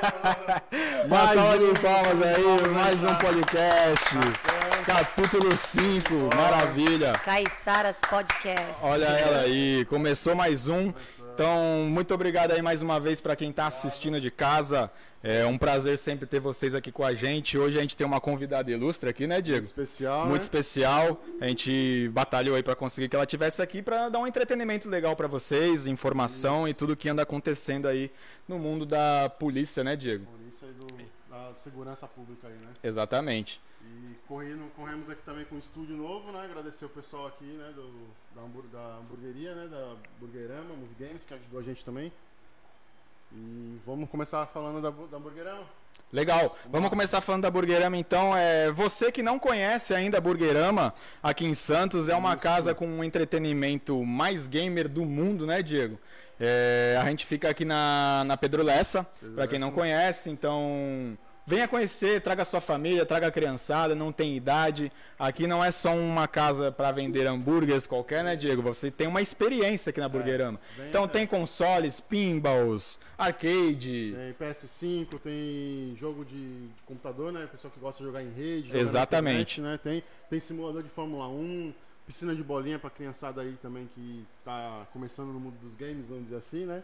Uma salva de palmas aí, mais um podcast. Capítulo 5, maravilha. Caiçaras Podcast. Olha ela aí, começou mais um. Então, muito obrigado aí mais uma vez para quem está assistindo de casa. É um prazer sempre ter vocês aqui com a gente. Hoje a gente tem uma convidada ilustre aqui, né, Diego? Muito especial. Muito né? especial. A gente batalhou aí para conseguir que ela tivesse aqui para dar um entretenimento legal para vocês, informação e tudo que anda acontecendo aí no mundo da polícia, né, Diego? Polícia e do, da segurança pública aí, né? Exatamente. E correndo, corremos aqui também com um estúdio novo, né? Agradecer o pessoal aqui, né? Do, da, hambur, da hamburgueria, né? Da Burgerama, Movie Games, que ajudou a gente também. E vamos começar falando da, da Hamburgerama? Legal. Vamos começar falando da Burgerama então. É, você que não conhece ainda a Burgerama aqui em Santos, é uma Isso. casa com um entretenimento mais gamer do mundo, né, Diego? É, a gente fica aqui na, na Pedro Lessa, para quem não conhece, então venha conhecer, traga sua família, traga a criançada, não tem idade. Aqui não é só uma casa para vender hambúrgueres qualquer, né, Diego? Você tem uma experiência aqui na Burgerama. bem- Então é. tem consoles, pinballs, arcade. Tem PS5, tem jogo de, de computador, né? O pessoal que gosta de jogar em rede. Exatamente. internet, né? Tem, tem simulador de Fórmula 1, piscina de bolinha pra criançada aí também que tá começando no mundo dos games, vamos dizer assim, né?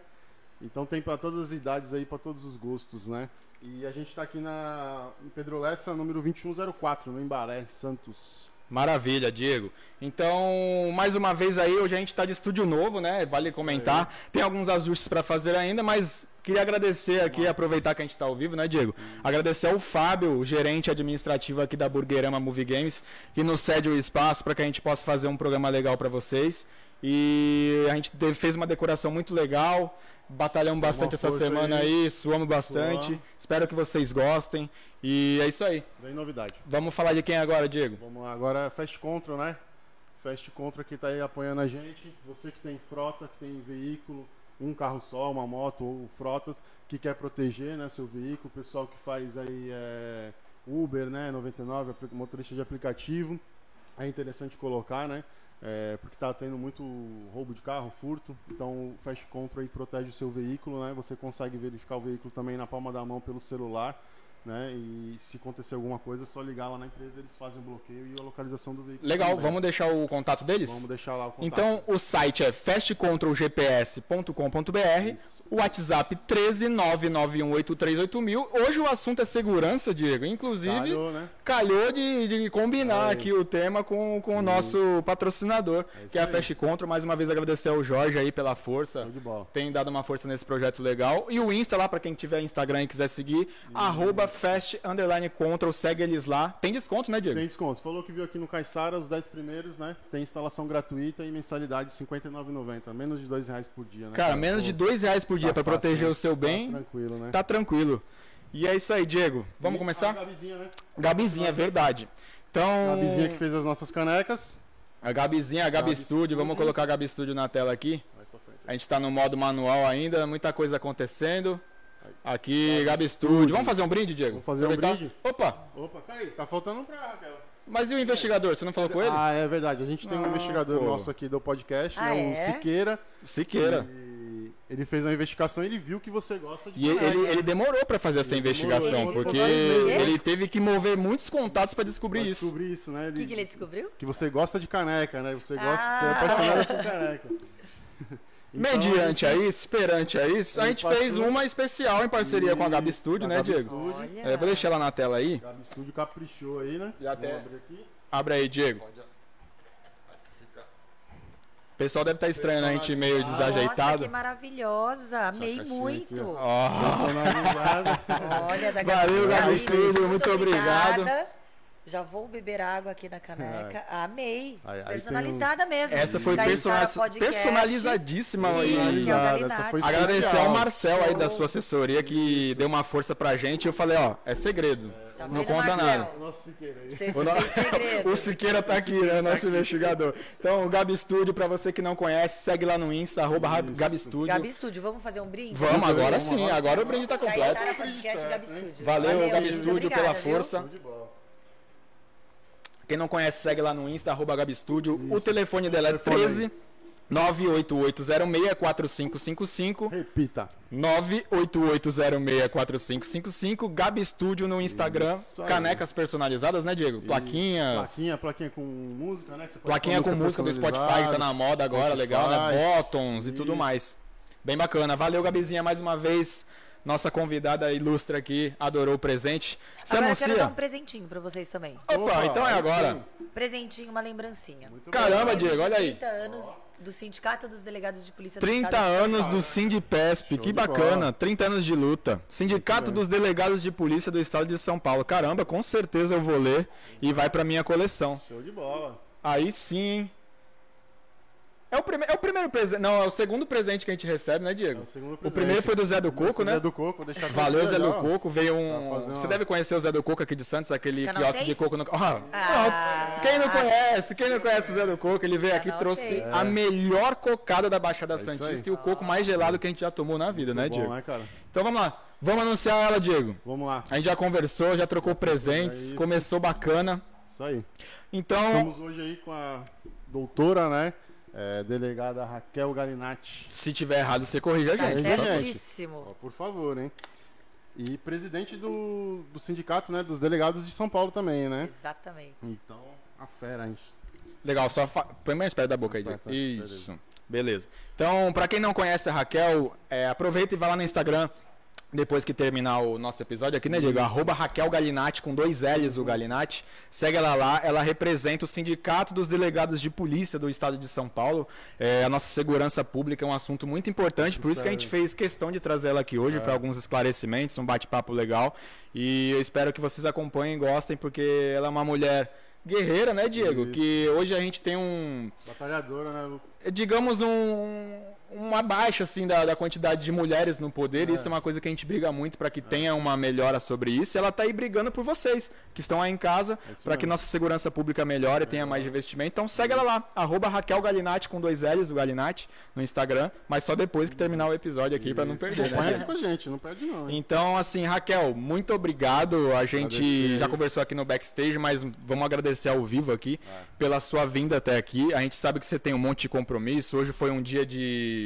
Então tem pra todas as idades aí, pra todos os gostos, né? E a gente tá aqui na em Pedro Lessa, número 2104, no Embaré, Santos. Maravilha, Diego. Então, mais uma vez aí, hoje a gente está de estúdio novo, né? Vale comentar. Tem alguns ajustes para fazer ainda, mas queria agradecer aqui, aproveitar que a gente está ao vivo, né, Diego? Agradecer ao Fábio, gerente administrativo aqui da Burgerama Movie Games, que nos cede o espaço para que a gente possa fazer um programa legal para vocês. E a gente fez uma decoração muito legal. Batalhamos bastante essa semana aí. aí, suamos bastante. Suamos. Espero que vocês gostem. E é isso aí. Vem novidade. Vamos falar de quem agora, Diego? Vamos lá, agora Fast Control, né? Fast Control que tá aí apoiando a gente. Você que tem frota, que tem veículo, um carro só, uma moto ou frotas, que quer proteger né, seu veículo, o pessoal que faz aí é, Uber, né? 99, apli- motorista de aplicativo. É interessante colocar, né? É, porque tá tendo muito roubo de carro, furto. Então o Fast Control aí protege o seu veículo, né? Você consegue verificar o veículo também na palma da mão pelo celular. Né? E se acontecer alguma coisa, é só ligar lá na empresa, eles fazem o bloqueio e a localização do veículo. Legal, também. vamos deixar o contato deles? Vamos deixar lá o contato. Então, o site é fastcontrolgps.com.br, o WhatsApp 13991838000. Hoje o assunto é segurança, Diego. Inclusive, calhou, Calhou, né? de, de combinar Aí. aqui o tema com, com o nosso patrocinador, isso que é a. Fast Control. Mais uma vez agradecer ao Jorge aí pela força. Tem dado uma força nesse projeto legal. E o Insta lá, para quem tiver Instagram e quiser seguir, arroba fast underline control, segue eles lá. Tem desconto, né, Diego? Tem desconto. Falou que viu aqui no Caixara, os 10 primeiros, né? Tem instalação gratuita e mensalidade de R$ 59,90. Menos de 2 reais por dia, né? Cara, menos de dois reais por dia tá para proteger né? o seu Tá bem, tranquilo, né? tá tranquilo. E é isso aí, Diego. Vamos E começar? Gabizinha, né? Gabizinha, é verdade. Então, Gabizinha que fez as nossas canecas. a Gabizinha, a Gabi, Gabi Studio, vamos Studio. colocar a Gabi Studio na tela aqui. A gente tá no modo manual ainda, muita coisa acontecendo. Aqui, Gabi Gabi Studio. Studio. Vamos fazer um brinde, Diego? Vamos fazer um Aproveitar? brinde? Opa, Opa, cai. Tá faltando um pra Raquel. mas e o investigador? Você não falou com ele? Ah, é verdade. A gente tem um Ah, investigador pô. nosso aqui do podcast, Ah, né? O é? Siqueira. Siqueira. E ele fez a investigação e ele viu que você gosta de E ele, caneca. ele, ele demorou para fazer essa Ele investigação, demorou, porque ele teve que mover muitos contatos para Pra descobrir isso. descobrir isso, né? O que, que ele descobriu? que você gosta de caneca, né? Você gosta, Ah. você é apaixonado por caneca. Então, Mediante a isso, perante a isso, a gente fez uma especial em parceria com a Gabi Isso, Studio, né, Gabi Diego? Studio. É, vou deixar ela na tela aí. Gabi Studio caprichou aí, né? Já até-. Abre aí, Diego. O pessoal deve estar estranhando a gente meio Nossa, desajeitado. que maravilhosa. Amei muito. aqui, Personalizada. Olha, da Valeu, Gabi. Gabi Studio, muito obrigado. obrigada. Já vou beber água aqui na caneca. Amei. Aí- aí Personalizada mesmo. essa foi Caissara persona- Podcast. personalizadíssima aí. E- é o Personalizada. Galinatti. Essa foi Agradecer ao Marcel aí Show. da sua assessoria que deu uma força pra gente. Eu falei, ó, é segredo. Tá Não conta Marcel? nada. Nosso Siqueira aí. O no-. O Siqueira tá aqui, né? Nosso investigador. Então, o Gabi Studio, pra você que não conhece, segue lá no Insta, arroba. Gabi Studio. Gabi Studio, vamos fazer um brinde? Vamos, agora Vamos, sim, agora o brinde tá completo. Podcast Gabi Studio. Valeu, Gabi Studio, pela viu? força. Quem não conhece, segue lá no Insta, arroba. O telefone dela é Telefone 13 988064555. Repita. 988064555. Gabi Studio no Instagram. Canecas personalizadas, né, Diego? Plaquinhas. Plaquinha, plaquinha com música, né? Você pode Plaquinha com música do Spotify, que tá na moda agora, Spotify. legal, né? Bottoms e tudo mais. Bem bacana. Valeu, Gabizinha, mais uma vez. Nossa convidada ilustre aqui, adorou o presente. Você Agora eu quero dar anuncia? um presentinho pra vocês também. Opa, então é agora. sim. Presentinho, uma lembrancinha. Muito Caramba, Diego, de olha aí. 30 anos do Sindicato dos Delegados de Polícia do 30 Estado de São anos Paulo. do Sindipesp, que bacana. bola. 30 anos de luta. Sindicato dos Delegados de Polícia do Estado de São Paulo. Caramba, com certeza eu vou ler e vai pra minha coleção. Show de bola. Aí sim, hein? É o, prime... é o primeiro presente. Não, é o segundo presente que a gente recebe, né, É Diego? o segundo O presente. primeiro foi do Zé do Coco, né? Zé do Coco, aqui Valeu, Zé do. Coco. Veio um. Você deve conhecer o Zé do Coco aqui de Santos, aquele Canal quiosque de coco no. Ah, Ah, não. Quem não conhece? Quem não conhece o Zé do Coco? Ele veio aqui e trouxe a melhor cocada da Baixada É Santista e o coco mais gelado que a gente já tomou na vida, né, Muito Diego? bom, né, cara? Então vamos lá. Vamos anunciar ela, Diego. Vamos lá. A gente já conversou, já trocou É presentes, isso. começou bacana. Isso aí. Então, Estamos hoje aí com a doutora, né? É, delegada Raquel Galinatti. se tiver errado, você corrige a Tá gente. tá? certíssimo. Ó, por favor, hein? E presidente do, do sindicato, né? Dos delegados de São Paulo também, né? Exatamente. Então, a fera, hein? Legal, só fa... põe mais perto da boca aí, Isso. Beleza. Então, pra quem não conhece a Raquel, é, aproveita e vai lá no Instagram depois que terminar o nosso episódio aqui, né, Diego? Arroba Raquel Galinatti, com dois L's o Galinatti. Segue ela lá, ela representa o Sindicato dos Delegados de Polícia do Estado de São Paulo. É, a nossa segurança pública é um assunto muito importante, por isso que a gente fez questão de trazer ela aqui hoje para alguns esclarecimentos, um bate-papo legal. E eu espero que vocês acompanhem e gostem, porque ela é uma mulher guerreira, né, Diego? Isso. Que hoje a gente tem um, Batalhadora, né? Lu? digamos, um, uma baixa assim da, da quantidade de mulheres no poder. É. Isso é uma coisa que a gente briga muito para que tenha uma melhora sobre isso. E ela tá aí brigando por vocês que estão aí em casa É para que nossa segurança pública melhore e tenha mais investimento. Então segue ela lá, arroba Raquel Galinatti com dois L's, o Galinatti, no Instagram, mas só depois que terminar o episódio aqui para não perder, né? Acompanha Diego? aqui com a gente, não perde não. hein? Então, assim, Raquel, muito obrigado. A gente Agradecer. já conversou aqui no backstage, mas vamos agradecer ao vivo aqui É. pela sua vinda até aqui. A gente sabe que você tem um monte de compromisso. Hoje foi um dia de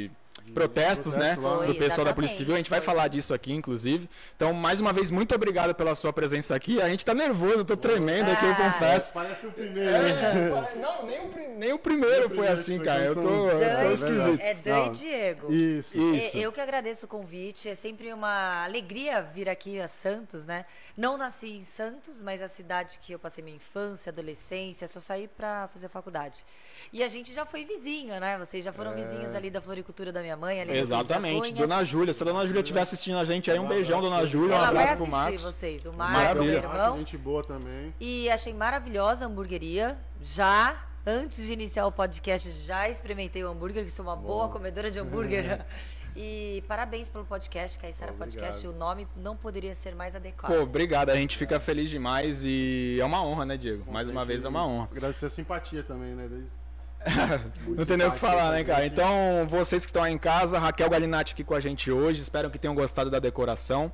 protestos, né? lá. Do pessoal da Polícia Civil. A gente vai foi. falar disso aqui, inclusive. Então, mais uma vez, muito obrigado pela sua presença aqui. A gente tá nervoso, eu tô tremendo aqui, eu Ah. confesso. Parece o primeiro, hein? É, não, nem o, nem o primeiro foi assim, cara. Eu tô, tô esquisito. é Dan e Diego. Isso. Isso. É, Eu que agradeço o convite. É sempre uma alegria vir aqui a Santos, né? Não nasci em Santos, mas a cidade que eu passei minha infância, adolescência, só saí pra fazer faculdade. E a gente já foi vizinha, né? Vocês já É. foram vizinhos ali da floricultura da minha mãe, ali Exatamente. Dona Júlia. Se a Dona Júlia estiver assistindo a gente aí, um beijão, Dona Júlia. Um abraço pro Marcos. vocês, o Marco, Maravilha. meu irmão. gente boa também. E achei maravilhosa a hamburgueria. Já, antes de iniciar o podcast, já experimentei o hambúrguer, que sou uma boa comedora de hambúrguer. E parabéns pelo podcast, Caissara. Podcast. O nome não poderia ser mais adequado. Pô, obrigado. A gente fica feliz demais e é uma honra, né, Diego? Mais uma vez é uma honra. Agradecer a simpatia também, né? Desde... Não tem nem o que falar, né, cara? Então, vocês que estão aí em casa, Raquel Galinatti aqui com a gente hoje. Espero que tenham gostado da decoração.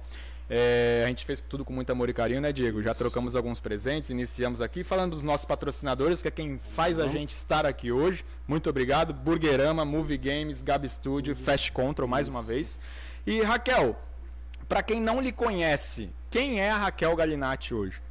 É, a gente fez tudo com muito amor e carinho, né, Diego? Já trocamos alguns presentes, iniciamos aqui. Falando dos nossos patrocinadores, que é quem faz a gente estar aqui hoje. Muito obrigado. Burgerama, Movie Games, Gab Studio, Fast Control, mais uma vez. E, Raquel, pra quem não lhe conhece, quem é a Raquel Galinatti hoje?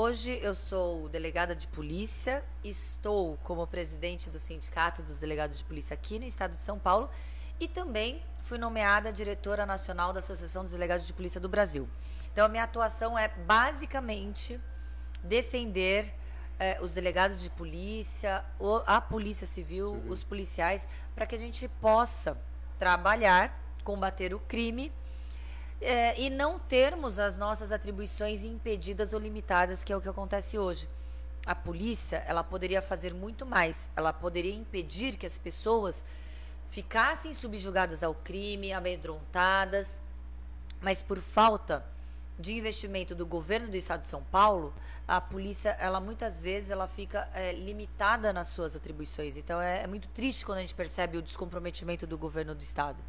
Hoje eu sou delegada de polícia, estou como presidente do Sindicato dos Delegados de Polícia aqui no estado de São Paulo e também fui nomeada diretora nacional da Associação dos Delegados de Polícia do Brasil. Então a minha atuação é basicamente defender eh, os delegados de polícia, o- a polícia civil, os policiais, para que a gente possa trabalhar, combater o crime é, e não termos as nossas atribuições impedidas ou limitadas, que é o que acontece hoje. A polícia, ela poderia fazer muito mais. Ela poderia impedir que as pessoas ficassem subjugadas ao crime, amedrontadas, mas por falta de investimento do governo do estado de São Paulo, a polícia, ela muitas vezes ela fica é, limitada nas suas atribuições. Então é, é muito triste quando a gente percebe o descomprometimento do governo do estado.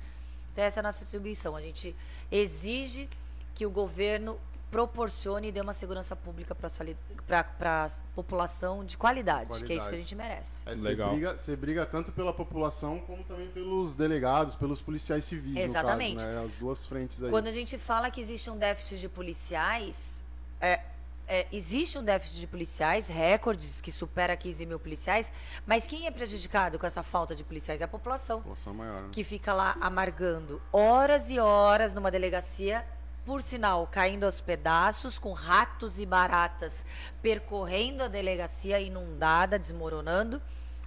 Então essa é a nossa atribuição. A gente exige que o governo proporcione e dê uma segurança pública para a população de qualidade, qualidade, que é isso que a gente merece. É, Legal. Você briga, você briga tanto pela população como também pelos delegados, pelos policiais civis. Exatamente. Caso, né? As duas frentes aí. Quando a gente fala que existe um déficit de policiais, é, é, existe um déficit de policiais, recordes que supera 15 mil policiais, mas quem é prejudicado com essa falta de policiais é a população. população maior, né? Que fica lá amargando horas e horas numa delegacia por sinal, caindo aos pedaços, com ratos e baratas percorrendo a delegacia inundada, desmoronando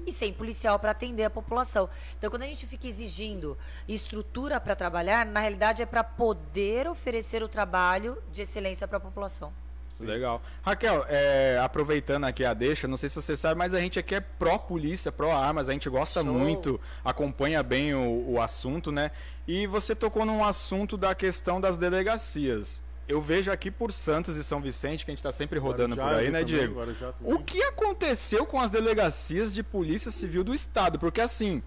e sem policial para atender a população. Então, quando a gente fica exigindo estrutura para trabalhar, na realidade é para poder oferecer o trabalho de excelência para a população. Sim. Legal. Raquel, é, aproveitando aqui a deixa, não sei se você sabe, mas a gente aqui é pró-polícia, pró-armas, a gente gosta Show. muito, acompanha bem o, o assunto, né? E você tocou num assunto da questão das delegacias. Eu vejo aqui por Santos e São Vicente, que a gente está sempre rodando por aí, né, também, Diego? O que aconteceu com as delegacias de polícia civil do Estado? Porque assim,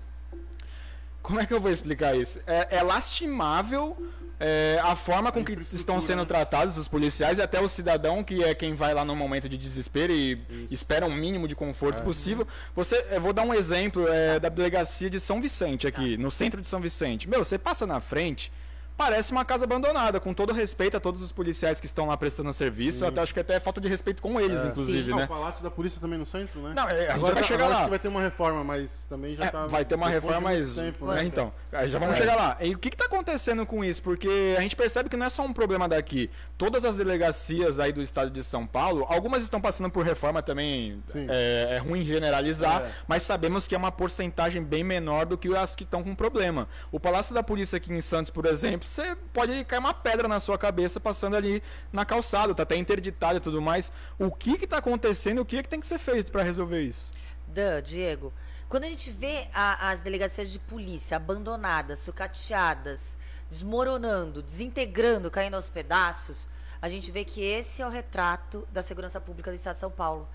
como é que eu vou explicar isso? É, é lastimável é, a forma com que estão sendo tratados os policiais e até o cidadão, que é quem vai lá no momento de desespero e Isso. espera um mínimo de conforto é. possível. Você, eu vou dar um exemplo é, da delegacia de São Vicente aqui, no centro de São Vicente. Meu, você passa na frente, parece uma casa abandonada, com todo respeito a todos os policiais que estão lá prestando serviço. Eu até acho que até é falta de respeito com eles, é, inclusive, sim. né? o Palácio da Polícia também no centro, né? Não, é, agora vai chegar lá. vai ter uma reforma, mas também já é, tá. Vai ter uma reforma, mas. Tempo, né? Então, já vamos é. chegar lá. E o que está acontecendo com isso? Porque a gente percebe que não é só um problema daqui. Todas as delegacias aí do estado de São Paulo, algumas estão passando por reforma também. É, é, ruim generalizar, é. mas sabemos que é uma porcentagem bem menor do que as que estão com problema. O Palácio da Polícia aqui em Santos, por exemplo, você pode cai uma pedra na sua cabeça passando ali na calçada, tá até interditado e tudo mais. O que que tá acontecendo? O que que tem que ser feito para resolver isso? Dan, Diego, quando a gente vê a, as delegacias de polícia abandonadas, sucateadas, desmoronando, desintegrando, caindo aos pedaços, a gente vê que esse é o retrato da segurança pública do Estado de São Paulo.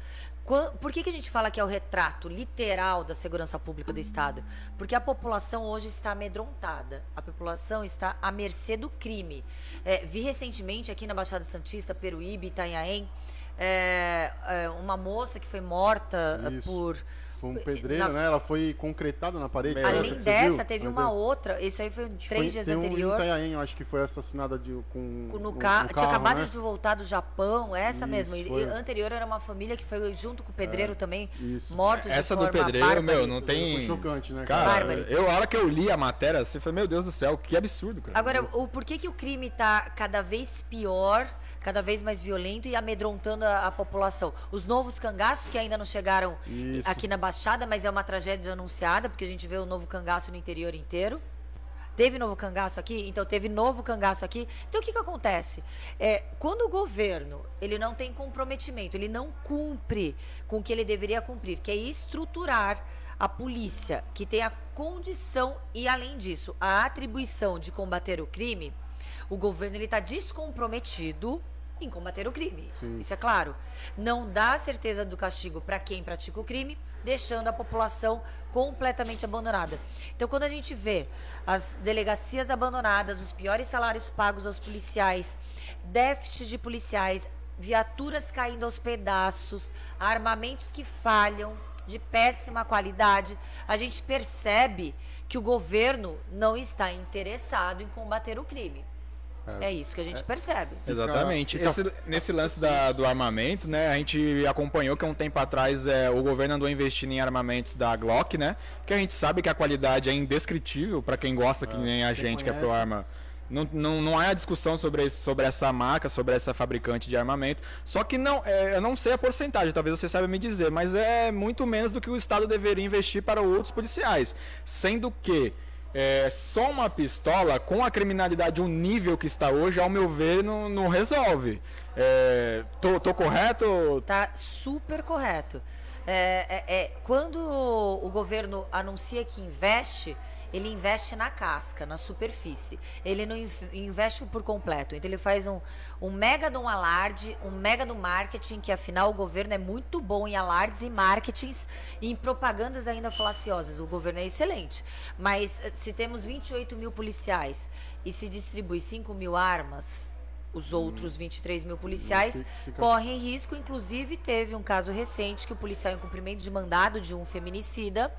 Por que, que a gente fala que é o retrato literal da segurança pública do Estado? Porque a população hoje está amedrontada. A população está à mercê do crime. É, vi recentemente aqui na Baixada Santista, Peruíbe, Itanhaém, é, é, uma moça que foi morta Isso. por foi um pedreiro, na... né? Ela foi concretada na parede. Além dessa, teve uma outra. Isso aí foi três foi, dias tem anterior. Um Itanhaém, acho que foi assassinada de, com. No, no carro, Tinha acabado né? de voltar do Japão, essa Isso, mesmo. E, anterior era uma família que foi junto com o pedreiro é, também, Isso. mortos essa de do pedreiro, bárbara. meu, não tem. Foi chocante, né? Cara, cara eu, a hora que eu li a matéria, você falou, meu Deus do céu, que absurdo, cara. Agora, o porquê que o crime tá cada vez pior? Cada vez mais violento e amedrontando a, a população. Os novos cangaços que ainda não chegaram Isso. aqui na Baixada, mas é uma tragédia anunciada, porque a gente vê o novo cangaço no interior inteiro. Teve novo cangaço aqui? Então teve novo cangaço aqui. Então o que, que acontece? É, quando o governo ele não tem comprometimento, ele não cumpre com o que ele deveria cumprir, que é estruturar a polícia, que tem a condição e, além disso, a atribuição de combater o crime, o governo está descomprometido em combater o crime. Sim. Isso é claro. Não dá certeza do castigo para quem pratica o crime, deixando a população completamente abandonada. Então, quando a gente vê as delegacias abandonadas, os piores salários pagos aos policiais, déficit de policiais, viaturas caindo aos pedaços, armamentos que falham, de péssima qualidade, a gente percebe que o governo não está interessado em combater o crime. É, é isso que a gente é, percebe. Exatamente. Fica, Esse, nesse lance da, do armamento, né? A gente acompanhou que um tempo atrás é, o governo andou investindo em armamentos da Glock, né? Que a gente sabe que a qualidade é indescritível para quem gosta, que é, nem a gente que é pro arma. Não, não, não há discussão sobre, esse, sobre essa marca, sobre essa fabricante de armamento. Só que não, é, eu não sei a porcentagem, talvez você saiba me dizer, mas é muito menos do que o Estado deveria investir para outros policiais. Sendo que é, só uma pistola, com a criminalidade, o nível que está hoje, ao meu ver, não, não resolve. É, tô, tô correto? Tá super correto. É, é, é quando o governo anuncia que investe, ele investe na casca, na superfície. Ele não investe por completo. Então ele faz um, um mega de um alarde, um mega do marketing, que afinal o governo é muito bom em alardes e marketings e em propagandas ainda falaciosas. O governo é excelente. Mas eh, se temos 28 mil policiais e se distribui 5 mil armas, Os outros 23 mil policiais Fica- correm risco. Inclusive, teve um caso recente que o policial, em cumprimento de mandado de um feminicida,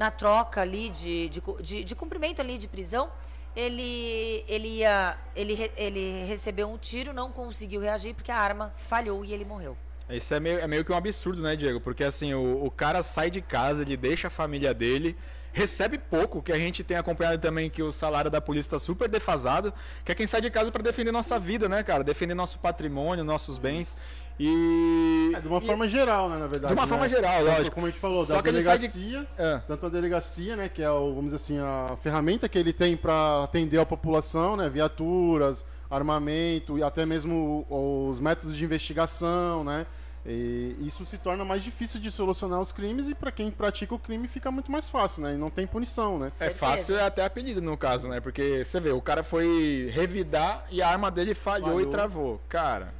na troca ali de, de, de, de cumprimento ali de prisão, ele, ele, ia, ele, ele recebeu um tiro, não conseguiu reagir porque a arma falhou e ele morreu. Isso é meio, é meio que um absurdo, né, Diego? Porque assim, o, o cara sai de casa, ele deixa a família dele, recebe pouco, que a gente tem acompanhado também que o salário da polícia está super defasado, que é quem sai de casa para defender nossa vida, né, cara? Defender nosso patrimônio, nossos bens. E. É, de uma e- forma geral, né, na verdade. De uma né? forma geral, Tanto lógico. Como a gente falou, Só da que ele sai de- delegacia, É. tanto a delegacia, né, que é, o, vamos dizer assim, a ferramenta que ele tem para atender a população, né, viaturas, armamento e até mesmo os métodos de investigação, né, e isso se torna mais difícil de solucionar os crimes e para quem pratica o crime fica muito mais fácil, né, e não tem punição, né. É fácil é até apelido no caso, né? Porque você vê, o cara foi revidar e a arma dele falhou, Falhou. e travou. Cara,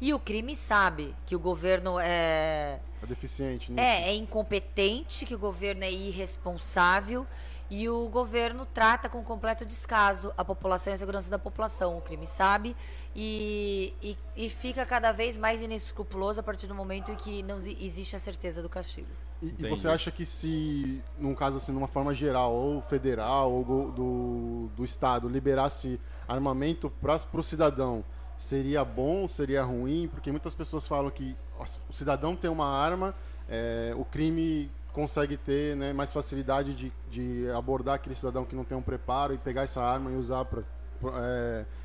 E o crime sabe que o governo é, É deficiente nisso. é, é incompetente, que o governo é irresponsável e o governo trata com completo descaso a população e a segurança da população. O crime sabe e, e, e fica cada vez mais inescrupuloso a partir do momento em que não exi- existe a certeza do castigo. E, e você acha que se, num caso assim, numa forma geral, ou federal, ou do, do Estado, liberasse armamento para o cidadão, seria bom, seria ruim? Porque muitas pessoas falam que o cidadão tem uma arma, é, o crime consegue ter né, mais facilidade de, de abordar aquele cidadão que não tem um preparo e pegar essa arma e usar para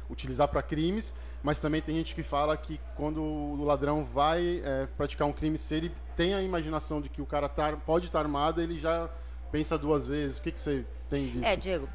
utilizar para crimes, mas também tem gente que fala que quando o ladrão vai é, praticar um crime, se ele tem a imaginação de que o cara tá, pode estar armado, ele já pensa duas vezes. O que, que você tem disso? É, Diego,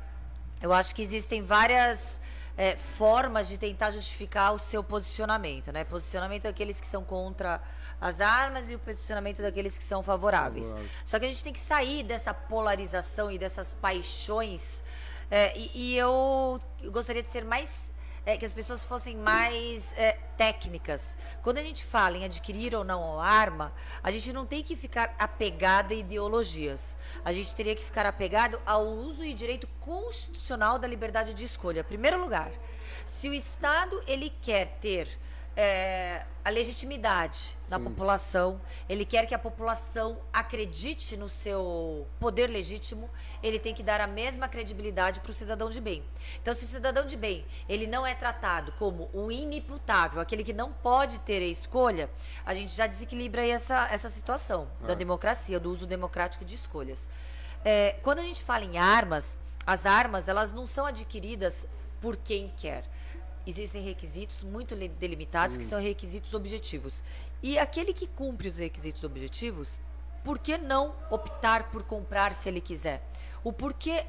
eu acho que existem várias é, formas de tentar justificar o seu posicionamento, né? Posicionamento daqueles que são contra as armas e o posicionamento daqueles que são favoráveis. Favorável. Só que a gente tem que sair dessa polarização e dessas paixões. é, e, e eu gostaria de ser mais. É, que as pessoas fossem mais é, técnicas. Quando a gente fala em adquirir ou não a arma, a gente não tem que ficar apegado a ideologias. A gente teria que ficar apegado ao uso e direito constitucional da liberdade de escolha. Primeiro lugar, se o Estado ele quer ter é, a legitimidade da Sim. população, ele quer que a população acredite no seu poder legítimo, ele tem que dar a mesma credibilidade para o cidadão de bem. Então, se o cidadão de bem ele não é tratado como o inimputável, aquele que não pode ter a escolha, a gente já desequilibra aí essa, essa situação da democracia, do uso democrático de escolhas. É, quando a gente fala em armas, as armas elas não são adquiridas por quem quer existem requisitos muito li- delimitados que são requisitos objetivos. E aquele que cumpre os requisitos objetivos, por que não optar por comprar se ele quiser? O porquê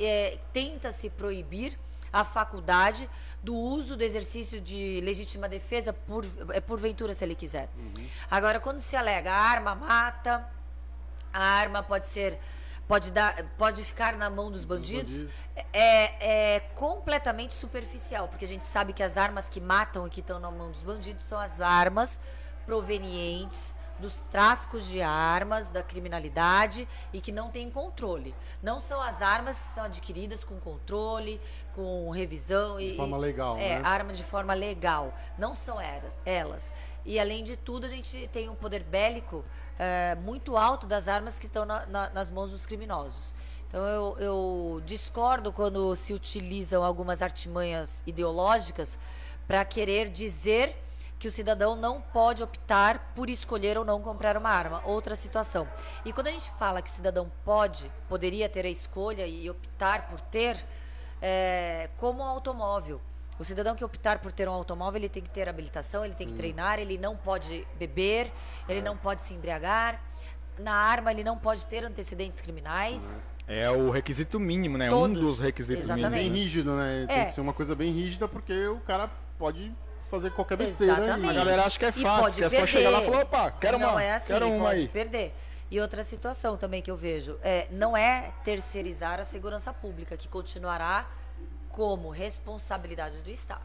é, tenta-se proibir a faculdade do uso do exercício de legítima defesa por, é, porventura se ele quiser. Agora, quando se alega a arma mata, a arma pode ser pode dar pode ficar na mão dos bandidos bandidos. é, é completamente superficial porque a gente sabe que as armas que matam e que estão na mão dos bandidos são as armas provenientes dos tráficos de armas, da criminalidade e que não tem controle. Não são as armas que são adquiridas com controle, com revisão e De forma legal, é, né? armas de forma legal. Não são elas. E além de tudo, a gente tem um poder bélico é, muito alto das armas que estão na- na- nas mãos dos criminosos. Então eu, eu discordo quando se utilizam algumas artimanhas ideológicas para querer dizer que o cidadão não pode optar por escolher ou não comprar uma arma. Outra situação. E quando a gente fala que o cidadão pode, poderia ter a escolha e optar por ter, é, como um automóvel. O cidadão que optar por ter um automóvel, ele tem que ter habilitação, ele tem que treinar, ele não pode beber, ele não pode se embriagar. Na arma, ele não pode ter antecedentes criminais. é o requisito mínimo, né? Todos. Um dos requisitos Exatamente. Bem mínimos. rígido, né? Tem É. que ser uma coisa bem rígida porque o cara pode fazer qualquer besteira. Exatamente. A galera acha que é fácil, que é só perder. chegar lá e falar, opa, quero não uma, é assim, quero uma pode aí. perder. E outra situação também que eu vejo, é, não é terceirizar a segurança pública, que continuará como responsabilidade do Estado.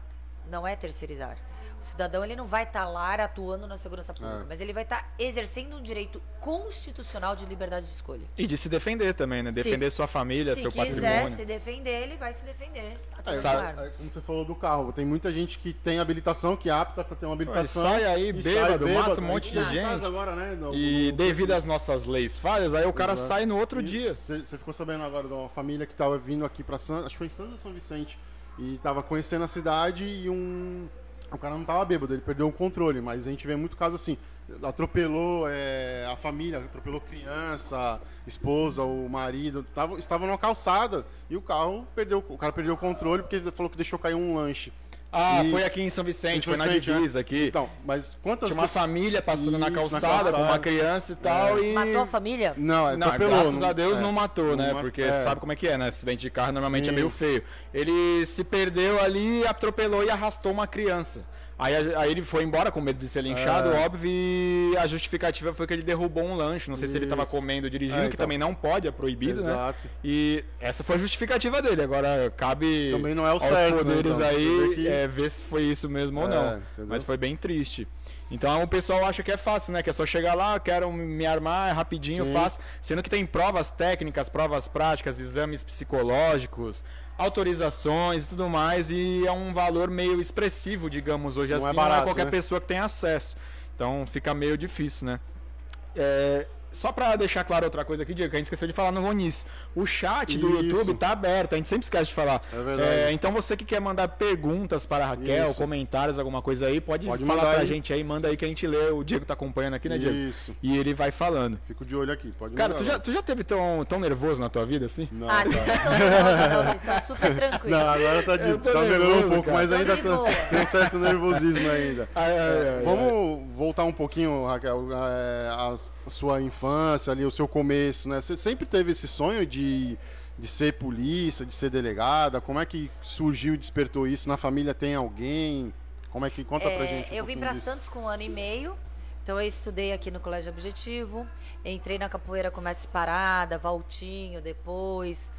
Não é terceirizar. O cidadão ele não vai estar lá atuando na segurança pública, É. mas ele vai estar exercendo um direito constitucional de liberdade de escolha. E de se defender também, né? Se- Defender sua família, se seu quiser patrimônio. se defender, ele vai se defender. É, Através Sabe- é, armas. como você falou do carro, tem muita gente que tem habilitação, que é apta para ter uma habilitação. sai aí e bêbado, mata um monte de tá gente. Agora, né, no- E no- devido às nossas leis falhas, aí o cara Exato. sai no outro Isso. dia. Você ficou sabendo agora de uma família que estava vindo aqui para San, acho que foi em Santos ou São Vicente, e estava conhecendo a cidade e um o cara não estava bêbado, ele perdeu o controle, mas a gente vê muito caso assim, atropelou é, a família, atropelou criança, esposa, o marido, tava, estava numa calçada e o carro perdeu, o cara perdeu o controle porque ele falou que deixou cair um lanche. Ah, E- foi aqui em São Vicente, Em São foi na Vicente, né? divisa aqui. Então, mas quantas Tinha uma família passando na Isso, na calçada com uma calçada. criança e tal. E... Matou a família? Não, é, Não, atropelou, graças não- a Deus é, não matou, né? Porque é. sabe como é que é, né? Acidente de carro normalmente é Sim. meio feio. Ele se perdeu ali, atropelou e arrastou uma criança. Aí, aí ele foi embora com medo de ser linchado, É. óbvio, e a justificativa foi que ele derrubou um lanche. Não sei se ele estava Isso. comendo dirigindo, É, que então. também não pode, é proibido, né? Exato. E essa foi a justificativa dele. Agora cabe Também não é o aos certo, né, poderes então? Você aí que- é, ver se foi isso mesmo ou É, não. entendeu? Mas foi bem triste. Então o pessoal acha que é fácil, né? Que é só chegar lá, quero me armar, é rapidinho, Sim. fácil. Sendo que tem provas técnicas, provas práticas, exames psicológicos, autorizações e tudo mais. E é um valor meio expressivo, digamos, hoje Não é assim. não é barato, qualquer né? pessoa que tem acesso. Então fica meio difícil, né? É, só pra deixar claro outra coisa aqui, Diego, que a gente esqueceu de falar no início. O chat do Isso. YouTube tá aberto, a gente sempre esquece de falar. É verdade. É, então você que quer mandar perguntas para a Raquel, Isso. comentários, alguma coisa aí, pode, Pode falar pra aí. gente aí, manda aí que a gente lê. O Diego tá acompanhando aqui, né, Diego? Isso. E ele vai falando. Fico de olho aqui, pode Cara, mandar. tu já, tu já teve tão, tão nervoso na tua vida assim? Não, Ah, vocês não estão nervosos, não. Vocês estão super tranquilos. não, agora tá, de, tô tá melhorando nervoso, um pouco, cara. mas Tô ainda de tá- tem um certo nervosismo ainda. Ai, ai, É, ai, vamos voltar um pouquinho, Raquel, é, a sua infância ali, o seu começo, né? Você sempre teve esse sonho de, de ser polícia, de ser delegada? Como é que surgiu e despertou isso? Na família tem alguém? Como é que conta pra É, gente? um eu vim para. Santos com um ano e meio. Então eu estudei aqui no Colégio Objetivo, entrei na capoeira com mestre Parada, Valtinho, depois,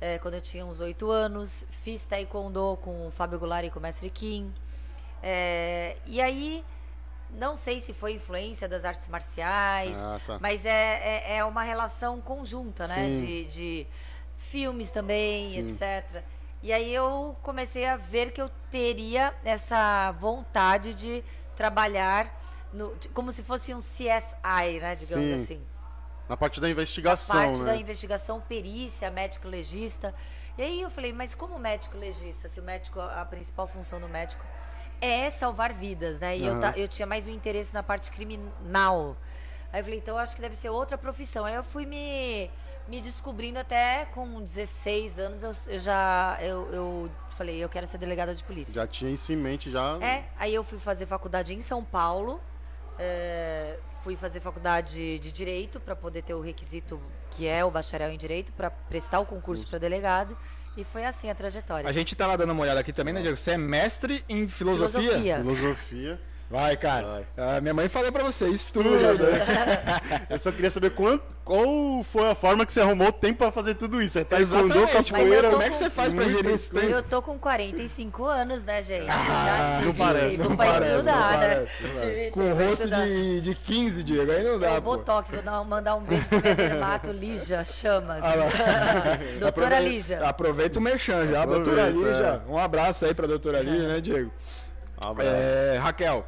é, quando eu tinha uns oito anos, fiz taekwondo com o Fábio Goulart e com o mestre Kim. É, e aí, não sei se foi influência das artes marciais, Ah, tá. mas é, é, é uma relação conjunta, né? Sim. De, de filmes também, etc. E aí eu comecei a ver que eu teria essa vontade de trabalhar no- como se fosse um CSI, né? Digamos Sim. assim. Na parte da investigação, parte né? da investigação, perícia, médico legista. E aí eu falei, mas como médico legista, se o médico, a principal função do médico é salvar vidas, né? E eu, Aham. ta- eu tinha mais um interesse na parte criminal. Aí eu falei, então eu acho que deve ser outra profissão. Aí eu fui me, me descobrindo até com 16 anos, eu, eu já eu, eu falei, eu quero ser delegada de polícia. Já tinha isso em mente, já. É, aí eu fui fazer faculdade em São Paulo. é, fui fazer faculdade de direito para poder ter o requisito que é o bacharel em direito para prestar o concurso para delegado e foi assim a trajetória. A gente tá lá dando uma olhada aqui também, né, Diego? Você é mestre em filosofia? Filosofia. Filosofia. Vai, cara. Vai. Ah, minha mãe falou pra você, estuda. Eu só queria saber quanto, qual foi a forma que você arrumou tempo pra fazer tudo isso. É taekwondo, Exatamente. Mas eu capoeira... tô Como é que com- você faz pra gerir esse tempo? Eu tô com 45 anos, né, gente? Ah, Já tive não parece, não pra parece, não estudar, né? parece, não. Tive Com o rosto de, de 15, Diego, aí não dá, É o pô. Botox, vou dar- mandar um beijo pro minha dermato, Lígia Chamas. Doutora Aproveita- Lígia. Aproveita o merchan já, Aproveita, doutora Lígia. é. Um abraço aí pra doutora Lígia, né, Diego? Abraço. É, Raquel.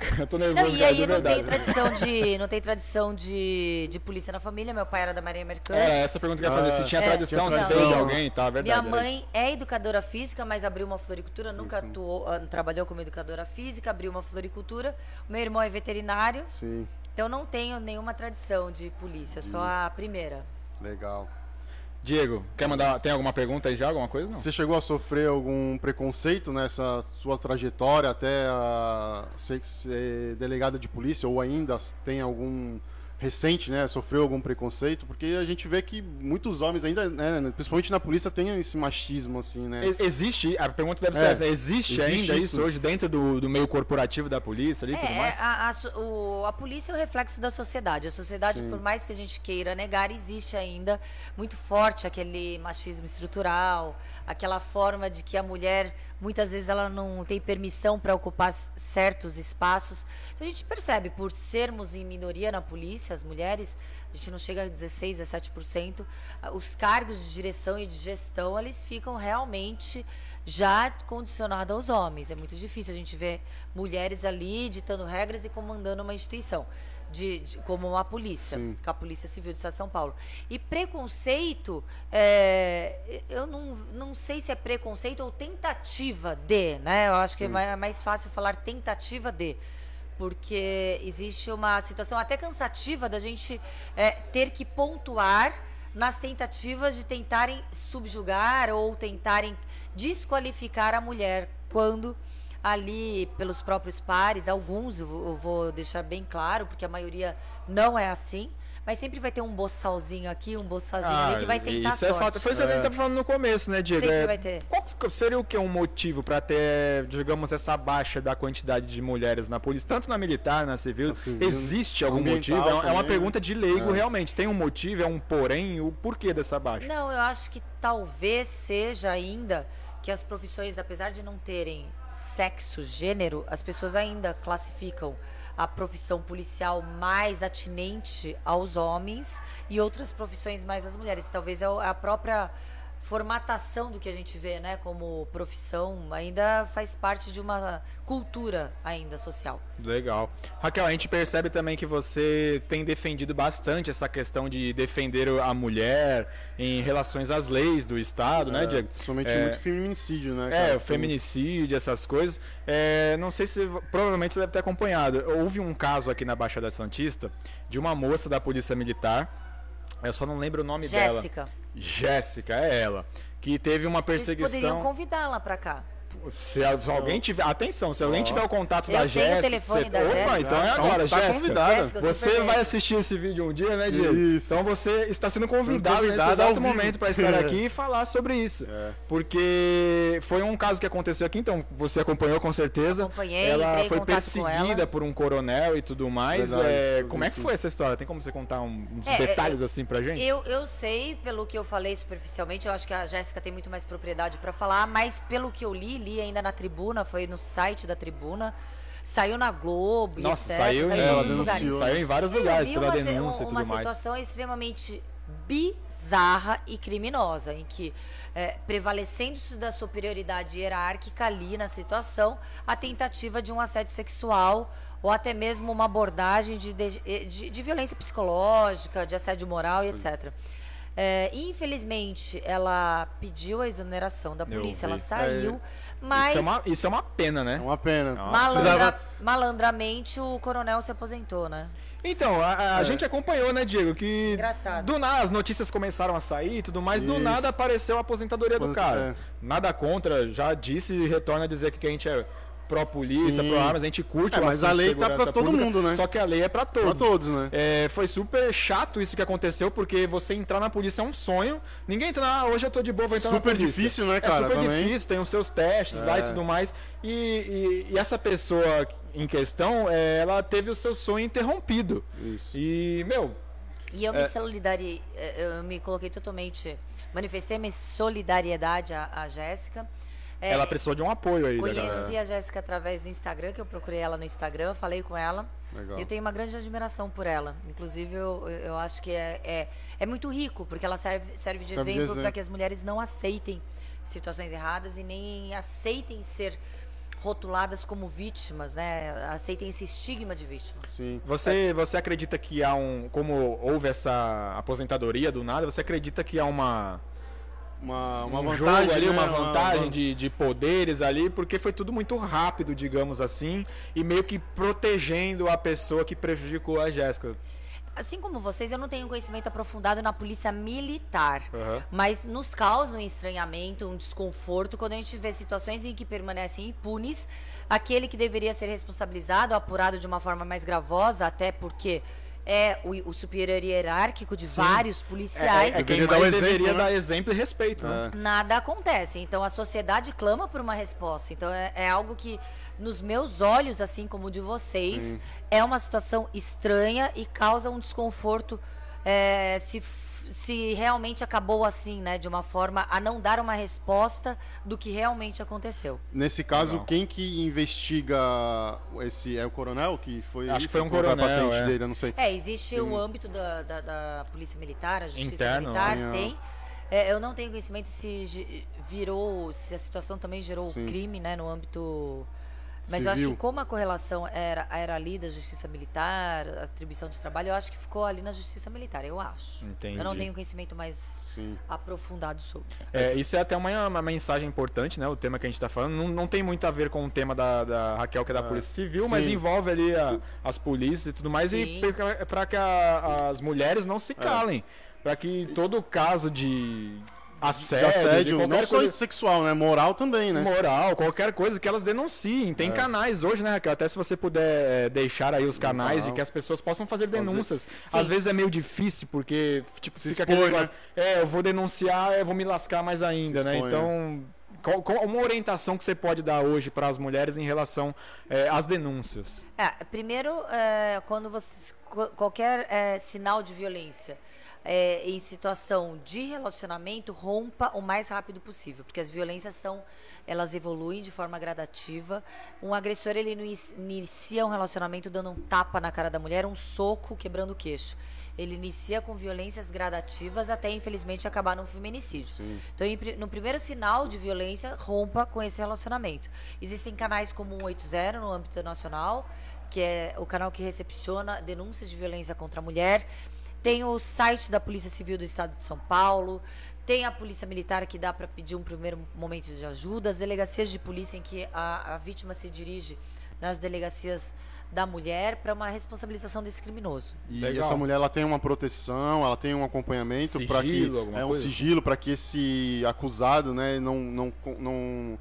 Eu tô nervoso, Não, e aí de não tem tradição de não tem tradição de, de polícia na família. Meu pai era da Marinha Mercante. É, essa pergunta que eu ia fazer. Se tinha É, tradição, tinha se tem tradição. alguém, tá? Verdade. Minha era mãe é educadora física, mas abriu uma floricultura, nunca atuou, ah, trabalhou como educadora física, abriu uma floricultura. Meu irmão é veterinário, Sim, então não tenho nenhuma tradição de polícia, só a primeira. legal. Diego, quer mandar. Tem alguma pergunta aí já? Alguma coisa? Não. Você chegou a sofrer algum preconceito nessa sua trajetória até a ser, ser delegada de polícia ou ainda tem algum recente, né, sofreu algum preconceito? Porque a gente vê que muitos homens ainda, né, principalmente na polícia, tem esse machismo assim, né? Existe, a pergunta deve ser É, essa, existe, existe ainda isso. isso. hoje dentro do, do meio corporativo da polícia ali e tudo É, mais? a, a so- o- a polícia é o reflexo da sociedade. A sociedade, Sim. por mais que a gente queira negar, existe ainda muito forte aquele machismo estrutural, aquela forma de que a mulher muitas vezes ela não tem permissão para ocupar certos espaços. Então a gente percebe, por sermos em minoria na polícia, as mulheres, a gente não chega a 16, 17%, os cargos de direção e de gestão, eles ficam realmente já condicionados aos homens. É muito difícil a gente ver mulheres ali ditando regras e comandando uma instituição de, de, como a polícia, Sim. com a Polícia Civil do Estado de São Paulo. E preconceito, é, eu não, não sei se é preconceito ou tentativa de, né? Eu acho Sim. que é mais fácil falar tentativa de porque existe uma situação até cansativa da gente é, ter que pontuar nas tentativas de tentarem subjugar ou tentarem desqualificar a mulher quando ali pelos próprios pares, alguns eu vou deixar bem claro, porque a maioria não é assim. Mas sempre vai ter um boçalzinho aqui, um boçalzinho ah, ali que vai tentar isso é sorte. É fato. Foi isso que a gente estava falando no começo, né, Diego? Sempre é, vai ter. Qual seria o que um motivo para ter, digamos, essa baixa da quantidade de mulheres na polícia, tanto na militar, na civil? civil Existe algum motivo? É, é uma pergunta de leigo, é. realmente. Tem um motivo, é um porém, o porquê dessa baixa? Não, eu acho que talvez seja ainda que as profissões, apesar de não terem sexo, gênero, as pessoas ainda classificam a profissão policial mais atinente aos homens e outras profissões mais às mulheres. Talvez é a própria formatação do que a gente vê, né, como profissão, ainda faz parte de uma cultura ainda social. Legal. Raquel, a gente percebe também que você tem defendido bastante essa questão de defender a mulher em relações às leis do Estado, né, é, né, Diego? Principalmente é, muito feminicídio, né? Cara? É, o feminicídio, essas coisas. É, não sei se, provavelmente você deve ter acompanhado. Houve um caso aqui na Baixada Santista de uma moça da Polícia Militar eu só não lembro o nome Jéssica. dela. Jéssica. Jéssica, é ela. Que teve uma perseguição. Vocês poderiam convidá-la para cá. Se, alguém tiver. Atenção, se alguém tiver o contato eu da Jéssica. telefone você... da Opa, Jéssica. então é agora, tá Jéssica. Jéssica você vai assistir esse vídeo um dia, né, Diego? Isso. Então você está sendo convidado, convidado nesse exato momento para estar aqui e falar sobre isso. É. Porque foi um caso que aconteceu aqui, então você acompanhou com certeza. Acompanhei, ela foi perseguida por um coronel e tudo mais. Verdade, é, como é que foi essa história? Tem como você contar uns é, detalhes assim pra gente? Eu, eu sei, pelo que eu falei superficialmente, eu acho que a Jéssica tem muito mais propriedade para falar, mas pelo que eu li, li ainda na tribuna foi no site da Tribuna. Saiu na Globo, Nossa, etc. saiu, saiu, em, ela denunciou, saiu em vários lugares pela uma, denúncia uma, uma situação extremamente bizarra e criminosa, em que, é, prevalecendo-se da superioridade hierárquica ali na situação, a tentativa de um assédio sexual ou até mesmo uma abordagem de, de, de, de violência psicológica, de assédio moral e etc. É, infelizmente, ela pediu a exoneração da polícia, ela saiu, é, mas... Isso é, uma, isso é uma pena, né? É uma pena. Malandra, malandramente, o coronel se aposentou, né? Então, a, a é. gente acompanhou, né, Diego? Que Engraçado. do nada as notícias começaram a sair e tudo mais, Isso. do nada apareceu a aposentadoria do cara. É. Nada contra, já disse e retorna a dizer que a gente é pró-polícia, pró-armas, a gente curte é, Mas a lei tá para todo pública, mundo, né? Só que a lei é para todos. Pra todos, né? É, foi super chato isso que aconteceu, porque você entrar na polícia é um sonho. Ninguém entra, ah, hoje eu tô de boa, vou entrar super na polícia. Super difícil, né, cara? É super também. difícil, tem os seus testes é. lá e tudo mais. E, e, e, essa pessoa em questão, é, ela teve o seu sonho interrompido. Isso. E, meu... E eu me é solidarizei, eu me coloquei totalmente... Manifestei minha solidariedade à, à Jéssica é, ela precisou de um apoio aí. Conheci a Jéssica através do Instagram, que eu procurei ela no Instagram, falei com ela. Legal. Eu tenho uma grande admiração por ela. Inclusive, eu, eu acho que é, é, é muito rico, porque ela serve, serve de serve exemplo para que as mulheres não aceitem situações erradas e nem aceitem ser rotuladas como vítimas, né? Aceitem esse estigma de vítima. Sim. Você, você acredita que há um. Como houve essa aposentadoria do nada, você acredita que há uma uma, uma um vantagem jogo ali, né? uma vantagem uma... De, de poderes ali, porque foi tudo muito rápido, digamos assim, e meio que protegendo a pessoa que prejudicou a Jéssica. Assim como vocês, eu não tenho conhecimento aprofundado na polícia militar, uhum. mas nos causa um estranhamento, um desconforto quando a gente vê situações em que permanecem impunes aquele que deveria ser responsabilizado, apurado de uma forma mais gravosa, até porque é o, o superior hierárquico de Sim. vários policiais. É, é, é quem mais exemplo, deveria né? dar exemplo e respeito. Né? É. Nada acontece. Então a sociedade clama por uma resposta. Então é, é algo que, nos meus olhos, assim como de vocês, Sim. é uma situação estranha e causa um desconforto é, se se realmente acabou assim, né? De uma forma a não dar uma resposta do que realmente aconteceu. Nesse caso, quem que investiga esse é o coronel que foi Acho que foi um coronel, patente é. dele, eu não sei. É, existe o âmbito da, da, da Polícia Militar, a Justiça Interno, Militar, né? tem. É, eu não tenho conhecimento se virou, se a situação também gerou Sim. crime, né, no âmbito. Mas eu acho Civil. que como a correlação era, era ali da Justiça Militar, a atribuição de trabalho, eu acho que ficou ali na Justiça Militar, eu acho. Entendi. Eu não tenho conhecimento mais Sim. aprofundado sobre. É, isso é até uma, uma mensagem importante, né? O tema que a gente está falando. Não, não tem muito a ver com o tema da, da Raquel, que é da Polícia Civil, mas sim. envolve ali a- as polícias e tudo mais. Sim. E para que a- as mulheres não É. se calem. Para que todo caso de assédio, De assédio, de não qualquer só coisa sexual, né? Moral também, né? moral, qualquer coisa que elas denunciem. É. Tem canais hoje, né, Raquel? Até se você puder é, deixar aí os canais de que as pessoas possam fazer denúncias. Sim. Às vezes é meio difícil, porque tipo, Se fica expor, aquele né? negócio. É, eu vou denunciar, eu vou me lascar mais ainda, né? Então. Qual, qual uma orientação que você pode dar hoje para as mulheres em relação é, às denúncias? É, primeiro, é, quando você. qualquer é, sinal de violência é, em situação de relacionamento, rompa o mais rápido possível, porque as violências são. Elas evoluem de forma gradativa. Um agressor ele inicia um relacionamento dando um tapa na cara da mulher, um soco quebrando o queixo. Ele inicia com violências gradativas até, infelizmente, acabar no feminicídio. Então, em pri- no primeiro sinal de violência, rompa com esse relacionamento. Existem canais como o 180 no âmbito nacional, que é o canal que recepciona denúncias de violência contra a mulher. Tem o site da Polícia Civil do Estado de São Paulo. Tem a Polícia Militar que dá para pedir um primeiro momento de ajuda. As delegacias de polícia em que a, a vítima se dirige nas delegacias da mulher para uma responsabilização desse criminoso. E Legal. essa mulher ela tem uma proteção, ela tem um acompanhamento para que Sigilo, alguma é um coisa? sigilo para que esse acusado, né, não não não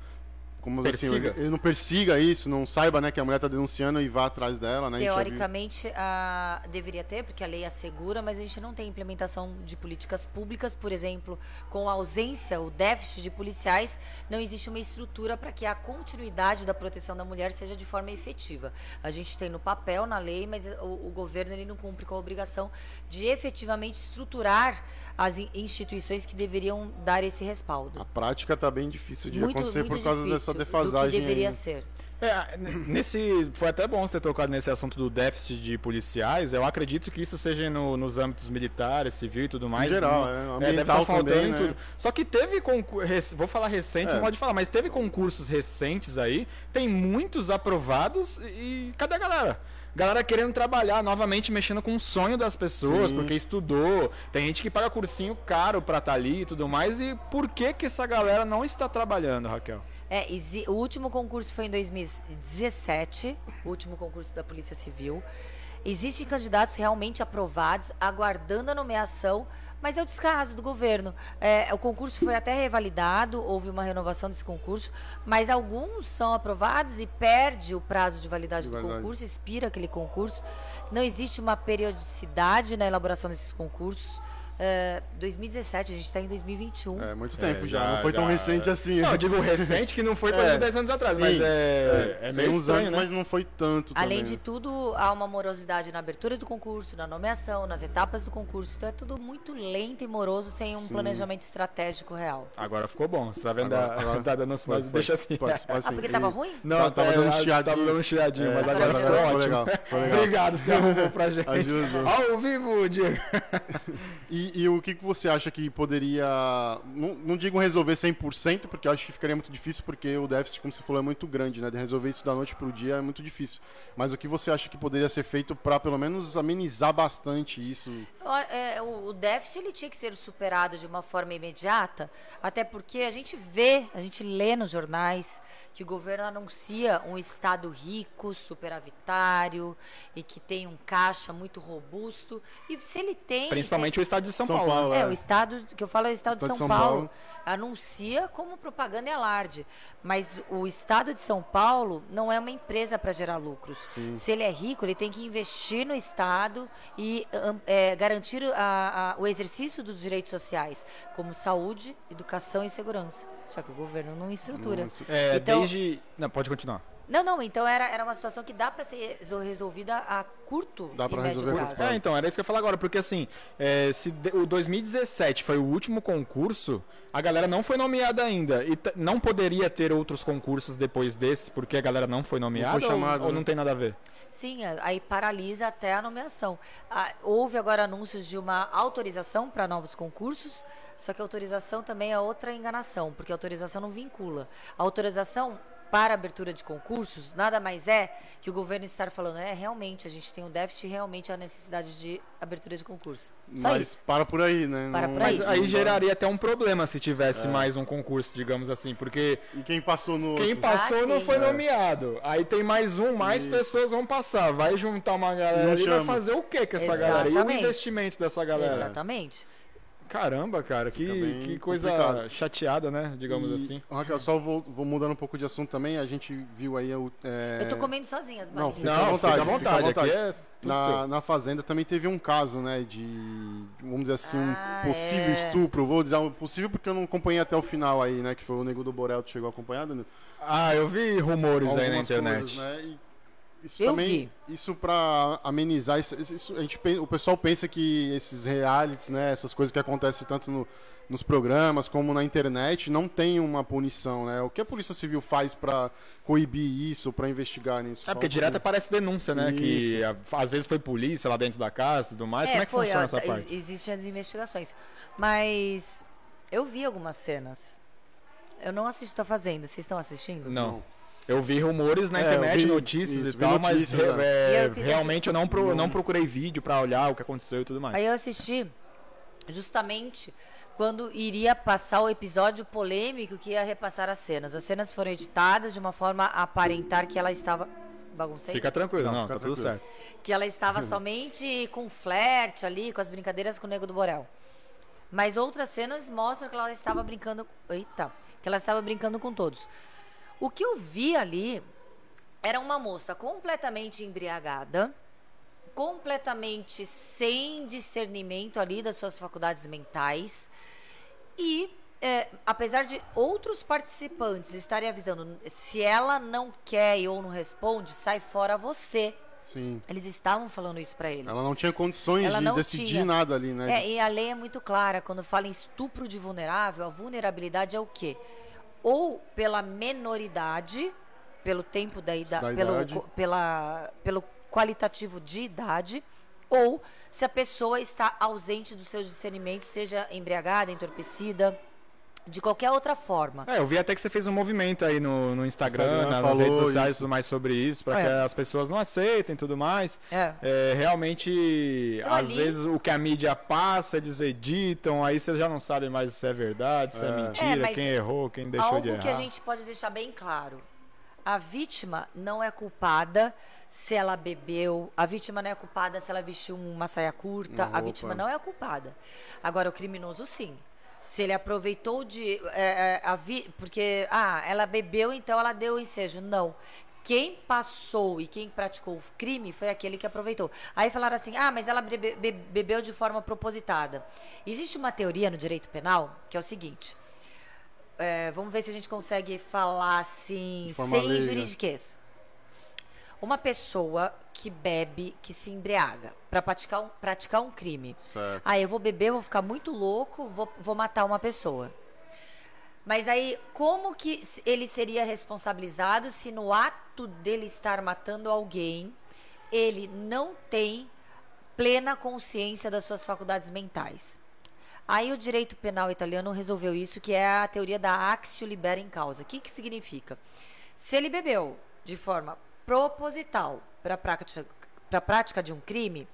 como assim, Persiga. ele, ele não persiga isso, não saiba, né, que a mulher tá denunciando e vá atrás dela, né? Teoricamente, a, deveria ter, porque a lei assegura, mas a gente não tem implementação de políticas públicas. Por exemplo, com a ausência, o déficit de policiais, não existe uma estrutura para que a continuidade da proteção da mulher seja de forma efetiva. A gente tem no papel, na lei, mas o, o governo ele não cumpre com a obrigação de efetivamente estruturar as in- instituições que deveriam dar esse respaldo. A prática tá bem difícil de Muito, acontecer muito por causa dessa do defasagem. que deveria aí. ser. É, nesse foi até bom você ter tocado nesse assunto do déficit de policiais. Eu acredito que isso seja no- nos âmbitos militares, civil e tudo mais. geral, Não- é, deve ambiental estar faltando também, em né? tudo. Só que teve concurso, vou falar recente, É. não pode falar, mas teve concursos recentes aí. Tem muitos aprovados e cadê a galera? Galera querendo trabalhar novamente, mexendo com o sonho das pessoas, Sim. porque estudou. Tem gente que paga cursinho caro pra estar ali e tudo mais. E por que que essa galera não está trabalhando, Raquel? É, o último concurso foi em 2017, o último concurso da Polícia Civil. Existem candidatos realmente aprovados, aguardando a nomeação, mas é o descaso do governo. É, o concurso foi até revalidado, houve uma renovação desse concurso, mas alguns são aprovados e perde o prazo de validade De do validade. concurso, expira aquele concurso. Não existe uma periodicidade na elaboração desses concursos. É, 2017, a gente está em 2021. É, muito tempo É, já, já- não foi tão já- recente assim. Não, eu digo recente que não foi coisa É, de 10 anos atrás, sim, mas é, é, tem meio uns estranho, anos, né? mas não foi tanto Além também, de né? tudo, há uma morosidade na abertura do concurso, na nomeação, nas etapas do concurso. Então é tudo muito lento e moroso, sem um Sim. planejamento estratégico real. Agora ficou bom. Você tá vendo? Agora- a- agora- tá dando sinal, Pode- deixa assim. pode- pode Ah, porque tava E- ruim? Não, tava é, dando um Tava chiadinho. dando um chiadinho, É, mas agora agora ficou ótimo. Legal, foi legal. Obrigado, arrumou pra gente. Ao vivo, Diego. E, e o que, que você acha que poderia. Não, não digo resolver 100%, porque eu acho que ficaria muito difícil, porque o déficit, como você falou, é muito grande, né? De resolver isso da noite pro dia é muito difícil. Mas o que você acha que poderia ser feito para pelo menos amenizar bastante isso? É, o, o déficit ele tinha que ser superado de uma forma imediata, até porque a gente vê, a gente lê nos jornais que o governo anuncia um estado rico, superavitário e que tem um caixa muito robusto. E se ele tem, Principalmente o estado de São, São Paulo. Paulo, né? É, É. o estado que eu falo é o estado, Estado de São, Paulo. Anuncia como propaganda e alarde. Mas o estado de São Paulo não é uma empresa para gerar lucros. Se ele é rico, ele tem que investir no estado e é, garantir a- a- o exercício dos direitos sociais, como saúde, educação e segurança. Só que o governo não estrutura. Não, É, Então- desde. Não, pode continuar. Não, não, então era, era uma situação que dá para ser resol- resolvida a curto Dá pra médio resolver a prazo. curto É, então, era isso que eu ia falar agora, porque assim, é, se de- o 2017 foi o último concurso, a galera não foi nomeada ainda. E não poderia ter outros concursos depois desse, porque a galera não foi nomeada ou- chamado, ou, né? não tem nada a ver? Sim, a- aí paralisa até a nomeação. Ah, houve agora anúncios de uma autorização para novos concursos, só que a autorização também é outra enganação, porque a autorização não vincula. A autorização para abertura de concursos nada mais é que o governo estar falando, é, realmente, a gente tem um déficit e realmente a necessidade de abertura de concurso. Só Mas isso. para por aí, né? Para Não- por aí. Mas aí geraria até um problema se tivesse É. mais um concurso, digamos assim, porque E quem passou no quem outro? passou Ah, não sim. foi É. nomeado. Aí tem mais um, mais Isso. pessoas vão passar. Vai juntar uma galera e vai fazer o que com essa galera? E o Exatamente. investimento dessa galera? Exatamente. Caramba, cara, que, que coisa complicado. chateada, né? Digamos E, assim. Raquel, só vou, vou mudando um pouco de assunto também. A gente viu aí o. é, Eu tô comendo sozinha as Não. Fica à Não, vontade, fica à fica à vontade. vontade. Aqui é Na, na Fazenda também teve um caso, né, de, vamos dizer assim, Ah, um possível é. estupro. Vou dizer um possível porque eu não acompanhei até o final aí, né, que foi o Nego do Borel, tu chegou acompanhado, né? Ah, eu vi rumores aí na Algumas internet. coisas, né, e isso Eu também, isso pra amenizar, isso, isso- a gente, o pessoal pensa que esses realities, né, essas coisas que acontecem tanto no- nos programas como na internet, não tem uma punição, né? O que a Polícia Civil faz pra coibir isso, pra investigar nisso? É Fala porque direto aparece denúncia, né? Que Isso. a- às vezes foi polícia lá dentro da casa e tudo mais. Como é que foi, funciona ó, essa parte? ex- Existem as investigações. Mas eu vi algumas cenas. Eu não assisto a Fazenda. Vocês estão assistindo? Não. Eu vi rumores na É, internet, vi- notícias isso, e tal, mas notícias, re- né? é, E eu realmente eu não, pro- Não. não procurei vídeo pra olhar o que aconteceu e tudo mais. Aí eu assisti justamente quando iria passar o episódio polêmico que ia repassar as cenas. As cenas foram editadas de uma forma a aparentar que ela estava. Baguncei? Fica tranquilo, Não, não, fica tá tudo tranquilo. certo. que ela estava somente com flerte ali, com as brincadeiras com o Nego do Borel. Mas outras cenas mostram que ela estava brincando. Eita! Que ela estava brincando com todos. O que eu vi ali era uma moça completamente embriagada, completamente sem discernimento ali das suas faculdades mentais. E, é, apesar de outros participantes estarem avisando, se ela não quer ou não responde, sai fora você. Sim. Eles estavam falando isso pra ele. Ela não tinha condições Ela de não decidir tinha. nada ali, né? É, e a lei é muito clara. Quando fala em estupro de vulnerável, a vulnerabilidade é o quê? Ou pela menoridade, pelo tempo da, ida, Da pelo, idade. pela, pelo qualitativo de idade, ou se a pessoa está ausente dos seus discernimentos, seja embriagada, entorpecida, de qualquer outra forma. É, eu vi até que você fez um movimento aí no, no Instagram, Instagram na- nas redes sociais e isso. tudo mais sobre isso, pra É. que as pessoas não aceitem e tudo mais. É. É, realmente, Então, às ali- vezes o que a mídia passa, eles editam, aí você já não sabe mais se é verdade, se é, É. mentira, É, quem errou, quem deixou Algo de errar. que a gente pode deixar bem claro. A vítima não é culpada se ela bebeu, a vítima não é culpada se ela vestiu uma saia curta, Uma a vítima não é culpada. Agora, o criminoso sim. Se ele aproveitou de. é, é, a vi, porque, ah, ela bebeu, então ela deu o ensejo. Não. Quem passou e quem praticou o crime foi aquele que aproveitou. Aí falaram assim: ah, mas ela bebe- be- bebeu de forma propositada. Existe uma teoria no direito penal que é o seguinte: é, vamos ver se a gente consegue falar assim, sem leiga. juridiquês. Uma pessoa que bebe, que se embriaga, para praticar um, praticar um crime. Certo. Ah, eu vou beber, vou ficar muito louco, vou, vou matar uma pessoa. Mas aí, como que ele seria responsabilizado se no ato dele estar matando alguém, ele não tem plena consciência das suas faculdades mentais? Aí o direito penal italiano resolveu isso, que é a teoria da axio libera em causa. O que, que significa? Se ele bebeu de forma proposital para a prática, pra prática de um crime,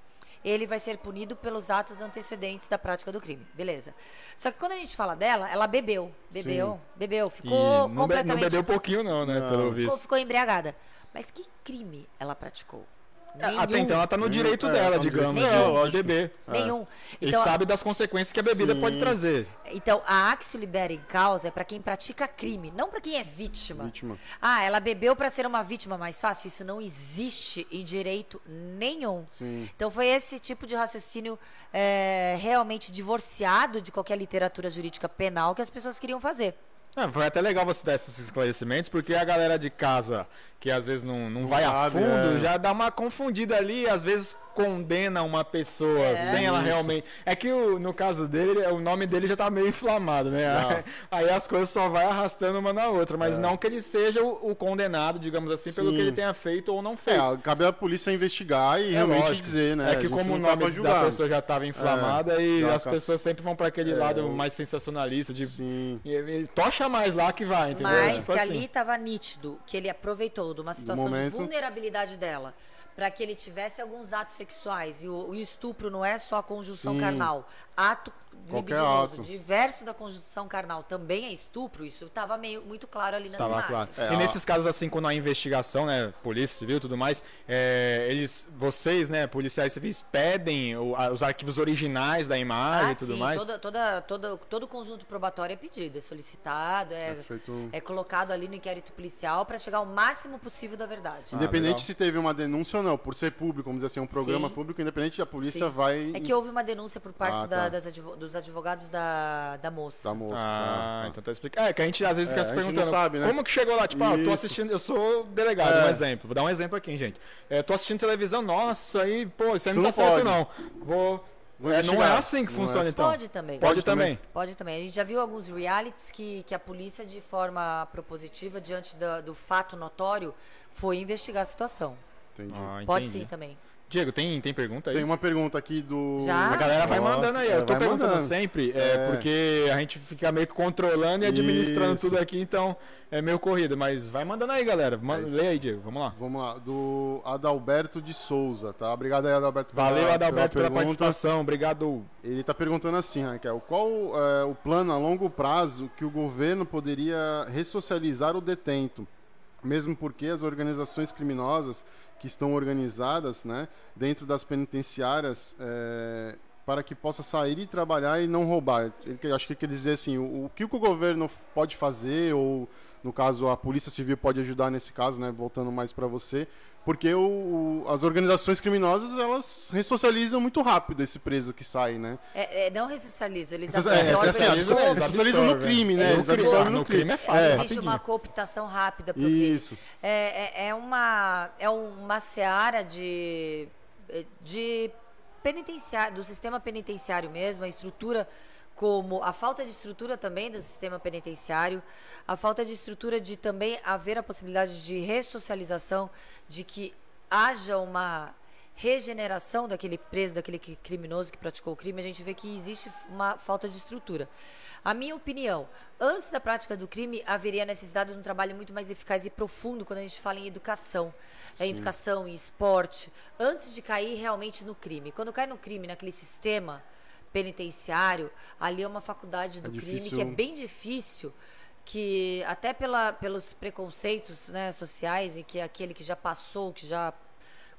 ele vai ser punido pelos atos antecedentes da prática do crime. Beleza. Só que quando a gente fala dela, ela bebeu. Bebeu, bebeu, E ficou não, be- não completamente. bebeu pouquinho não, né, Não. pelo ficou, visto. ficou embriagada. Mas que crime ela praticou? Nenhum. Até então ela tá no Nenhum. direito É, dela, tá no digamos, direito de- dela, beber. Nenhum. e Então, sabe das consequências que a bebida Sim. pode trazer. Então, a axio libera em causa é para quem pratica crime, não para quem é vítima. Vítima. Ah, ela bebeu para ser uma vítima mais fácil? Isso não existe em direito nenhum. Sim. Então, foi esse tipo de raciocínio é, realmente divorciado de qualquer literatura jurídica penal que as pessoas queriam fazer. Ah, foi até legal você dar esses esclarecimentos, porque a galera de casa, que às vezes não, não, Não vai a fundo, é. já dá uma confundida ali, às vezes condena uma pessoa É. sem ela Isso. realmente. É que o- no caso dele, o nome dele já tá meio inflamado, né? Aí as coisas só vai arrastando uma na outra, mas É. não que ele seja o, o condenado, digamos assim, pelo Sim. que ele tenha feito ou não feito. É, cabe à polícia investigar e É realmente lógico. dizer, né? É que como o tá nome da pessoa já estava inflamada e já as tá- pessoas sempre vão para aquele lado o- mais sensacionalista de Sim. e- e tocha mais lá que vai, entendeu? Mas que assim. ali estava nítido que ele aproveitou de uma situação de vulnerabilidade dela para que ele tivesse alguns atos sexuais. E o, o estupro não é só a conjunção Sim. carnal. Ato Qualquer libidinoso, ato. diverso da conjunção carnal, também é estupro. Isso estava meio muito claro ali nas Estava imagens. claro. É, e ó. nesses casos, assim, quando há investigação, né, polícia civil e tudo mais, é, eles, vocês, né, policiais civis, pedem o- a- os arquivos originais da imagem Ah, e tudo sim, mais? Toda, toda, toda, todo o conjunto probatório é pedido, é solicitado, é, É feito colocado ali no inquérito policial para chegar ao máximo possível da verdade. Ah, Independente legal. se teve uma denúncia ou não, por ser público, vamos dizer assim, um programa Sim. público, independente, a polícia Sim. vai. É que houve uma denúncia por parte Ah, da- tá. Das advo- dos advogados da, da moça. da moça. Ah, tá, tá. então tá explicando. É, que a gente às vezes É, fica se perguntando sabe, né? como que chegou lá? Tipo, ah, eu tô assistindo, eu sou delegado, É. um exemplo. Vou dar um exemplo aqui, gente. É, tô assistindo televisão, nossa, isso aí, pô, isso aí não tá não certo não. Vou. É, não é assim que Não é funciona, assim. então. Pode também. Pode, Pode também. Pode também. A gente já viu alguns realities que, que a polícia, de forma propositiva, diante da- do fato notório, foi investigar a situação. Entendi. Ah, Pode sim também. Diego, tem, tem pergunta aí? Tem uma pergunta aqui do. Já? A galera vai mandando aí. Eu tô vai perguntando mandando. sempre, é, É. porque a gente fica meio que controlando e administrando Isso. tudo aqui, então é meio corrido. Mas vai mandando aí, galera. Ma- É. Lê aí, Diego. Vamos lá. Vamos lá, do Adalberto de Souza, tá? Obrigado aí, Adalberto. pela- Valeu, Adalberto, pela, pergunta. participação. Obrigado. Ele está perguntando assim, Raquel, qual é, o plano a longo prazo que o governo poderia ressocializar o detento? Mesmo porque as organizações criminosas que estão organizadas né, dentro das penitenciárias é, para que possa sair e trabalhar e não roubar. Ele, acho que quer dizer assim, o, o que o governo pode fazer, ou no caso a Polícia Civil pode ajudar nesse caso, né, voltando mais para você, porque o, o- as organizações criminosas elas ressocializam muito rápido esse preso que sai, né? É, é, não ressocializam, eles Vocês- é, absorvem assim, eles ressocializam no absorvem. crime, né? Eles Eles absorvem absorvem. No crime é fácil, É, Existe rapidinho. uma cooptação rápida pro. Isso. É, é, é uma, é uma seara de, de penitenciário, do sistema penitenciário mesmo, a estrutura como a falta de estrutura também do sistema penitenciário, a falta de estrutura de também haver a possibilidade de ressocialização, de que haja uma regeneração daquele preso, daquele que- criminoso que praticou o crime, a gente vê que existe uma falta de estrutura. A minha opinião, antes da prática do crime, haveria necessidade de um trabalho muito mais eficaz e profundo quando a gente fala em educação. É educação e esporte, antes de cair realmente no crime. Quando cai no crime, naquele sistema penitenciário, ali é uma faculdade do crime difícil- que é bem difícil que até pela, pelos preconceitos né, sociais e que aquele que já passou, que já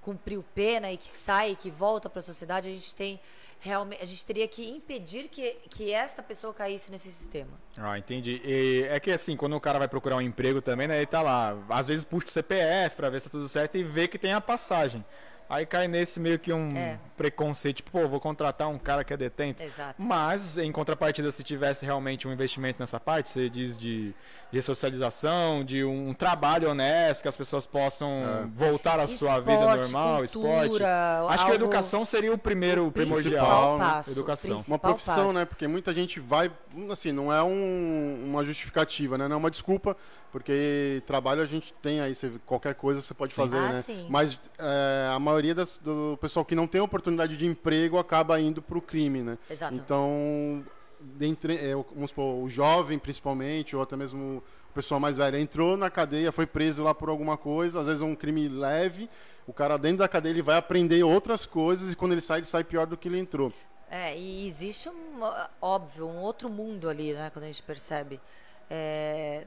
cumpriu pena e que sai, que volta para a sociedade, a gente tem realmente, a gente teria que impedir que, que esta pessoa caísse nesse sistema. Ah, entendi. E é que assim, quando o cara vai procurar um emprego também, né, ele tá lá, às vezes puxa o CPF pra ver se tá tudo certo e vê que tem a passagem. Aí cai nesse meio que um É. preconceito, tipo, pô, vou contratar um cara que é detento. Exato. Mas, em contrapartida, se tivesse realmente um investimento nessa parte, você diz de, de socialização, de um trabalho honesto, que as pessoas possam voltar à sua vida Esporte, normal, esporte. cultura, Acho que a educação seria o primeiro, o primordial. Né? passo, Educação. Uma profissão, passo. né? Porque muita gente vai, assim, não é um- uma justificativa, né? Não é uma desculpa, porque trabalho a gente tem aí, você- qualquer coisa você pode fazer, Ah, né? sim. Mas é, a maioria das- do pessoal que não tem oportunidade de emprego acaba indo pro crime, né? Exato. Então, dentre, é, o- vamos supor, o jovem principalmente, ou até mesmo o pessoal mais velho, entrou na cadeia, foi preso lá por alguma coisa, às vezes é um crime leve, o cara dentro da cadeia ele vai aprender outras coisas e quando ele sai, ele sai pior do que ele entrou. É, e existe um, óbvio, um outro mundo ali, né, quando a gente percebe. É,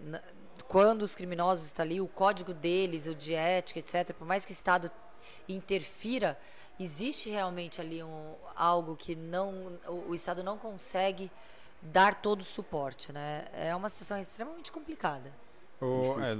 quando os criminosos estão ali, o código deles, o de ética, etc., por mais que o Estado interfira, existe realmente ali um, algo que não, o, o Estado não consegue dar todo o suporte, né? É uma situação extremamente complicada. O- é,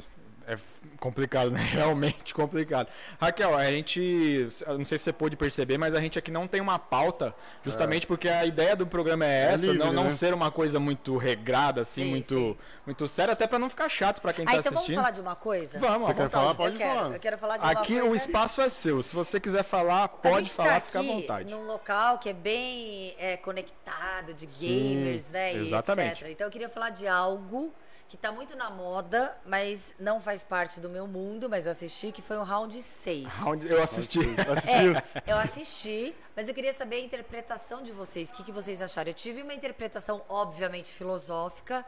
é complicado, né? Realmente complicado. Raquel, a gente, não sei se você pôde perceber, mas a gente aqui não tem uma pauta, justamente é. porque a ideia do programa é, é essa, livre, não, não né? ser uma coisa muito regrada, assim, sim, muito, sim. muito séria, até para não ficar chato para quem ah, tá então assistindo. Vamos falar de uma coisa? Vamos, Você quer falar? Pode eu falar. Quero, eu quero falar de aqui uma coisa. o espaço é seu. Se você quiser falar, pode falar, tá fica à vontade. Num local que é bem é, conectado de gamers, sim, né? Exatamente. Etc. Então eu queria falar de algo que tá muito na moda, mas não faz parte do meu mundo, mas eu assisti, que foi o round 6. Round, eu assisti. É, eu assisti, mas eu queria saber a interpretação de vocês. O que, que vocês acharam? Eu tive uma interpretação, obviamente, filosófica,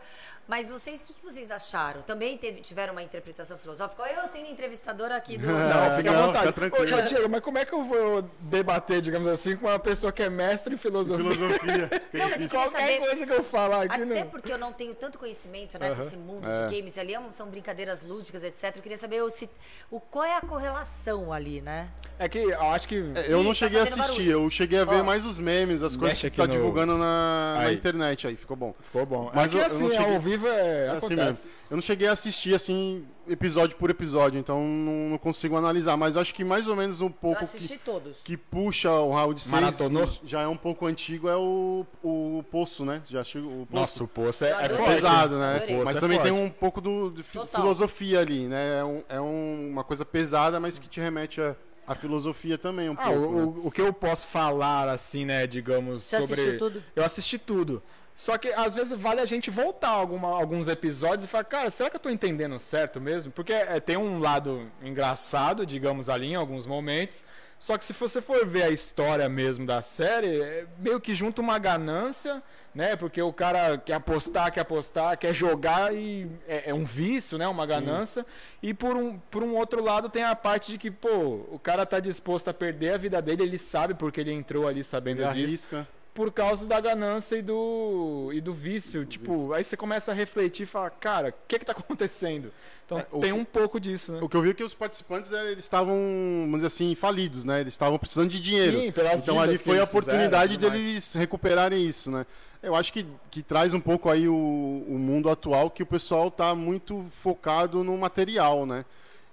mas vocês, o que, que vocês acharam? Também teve, tiveram uma interpretação filosófica? Ou eu sendo entrevistadora aqui do. Não, fica à vontade. Ô, Diego, mas como é que eu vou debater, digamos assim, com uma pessoa que é mestre em filosofia? filosofia. não, mas eu Qualquer saber, coisa que eu falar aqui. Até não. porque eu não tenho tanto conhecimento né, desse mundo É. de games ali, é são brincadeiras lúdicas, etc. Eu queria saber o, se, o, qual é a correlação ali, né? É que eu acho que. É, Eu Ih, não tá cheguei a assistir, barulho. eu cheguei a ver Ó. mais os memes, as coisas que tá no- divulgando na, na internet aí, ficou bom. Ficou bom. Mas é eu- que eu assim, não cheguei- ao vivo é. É assim mesmo. Eu não cheguei a assistir assim, episódio por episódio, então não, não consigo analisar, mas acho que mais ou menos um Eu pouco que, todos. que puxa o round 6, Maratonou? já é um pouco antigo, é o, o Poço, né? Já chegou o Poço. Nossa, o poço é, Eu é forte. pesado, né? Mas é também tem forte. um pouco do, de Total. filosofia ali, né? É, um- é um- uma coisa pesada, mas que te remete a, a filosofia também um Ah, pouco. o, né? o- que eu posso falar, assim, né, digamos, Você sobre. assistiu tudo? Eu assisti tudo. Só que às vezes vale a gente voltar alguma, alguns episódios e falar, cara, será que eu tô entendendo certo mesmo? Porque é, tem um lado engraçado, digamos, ali em alguns momentos. Só que se você for ver a história mesmo da série, é meio que junta uma ganância, né? Porque o cara quer apostar, quer apostar, quer jogar e é, é um vício, né? Uma ganância. E por um, por um outro lado tem a parte de que, pô, o cara tá disposto a perder a vida dele, ele sabe porque ele entrou ali sabendo Ele disso arrisca. por causa da ganância e do, e do vício. tipo, vício. aí você começa a refletir e fala, cara, o que que tá acontecendo? Então É, tem que- um pouco disso, né? O que eu vi é que os participantes eh, eles estavam, vamos dizer assim, falidos, né? Eles estavam precisando de dinheiro. Sim, pelas então ali foi a eles fizeram, oportunidade tudo mais. deles recuperarem isso, né? Eu acho que, que traz um pouco aí o, o mundo atual que o pessoal tá muito focado no material, né?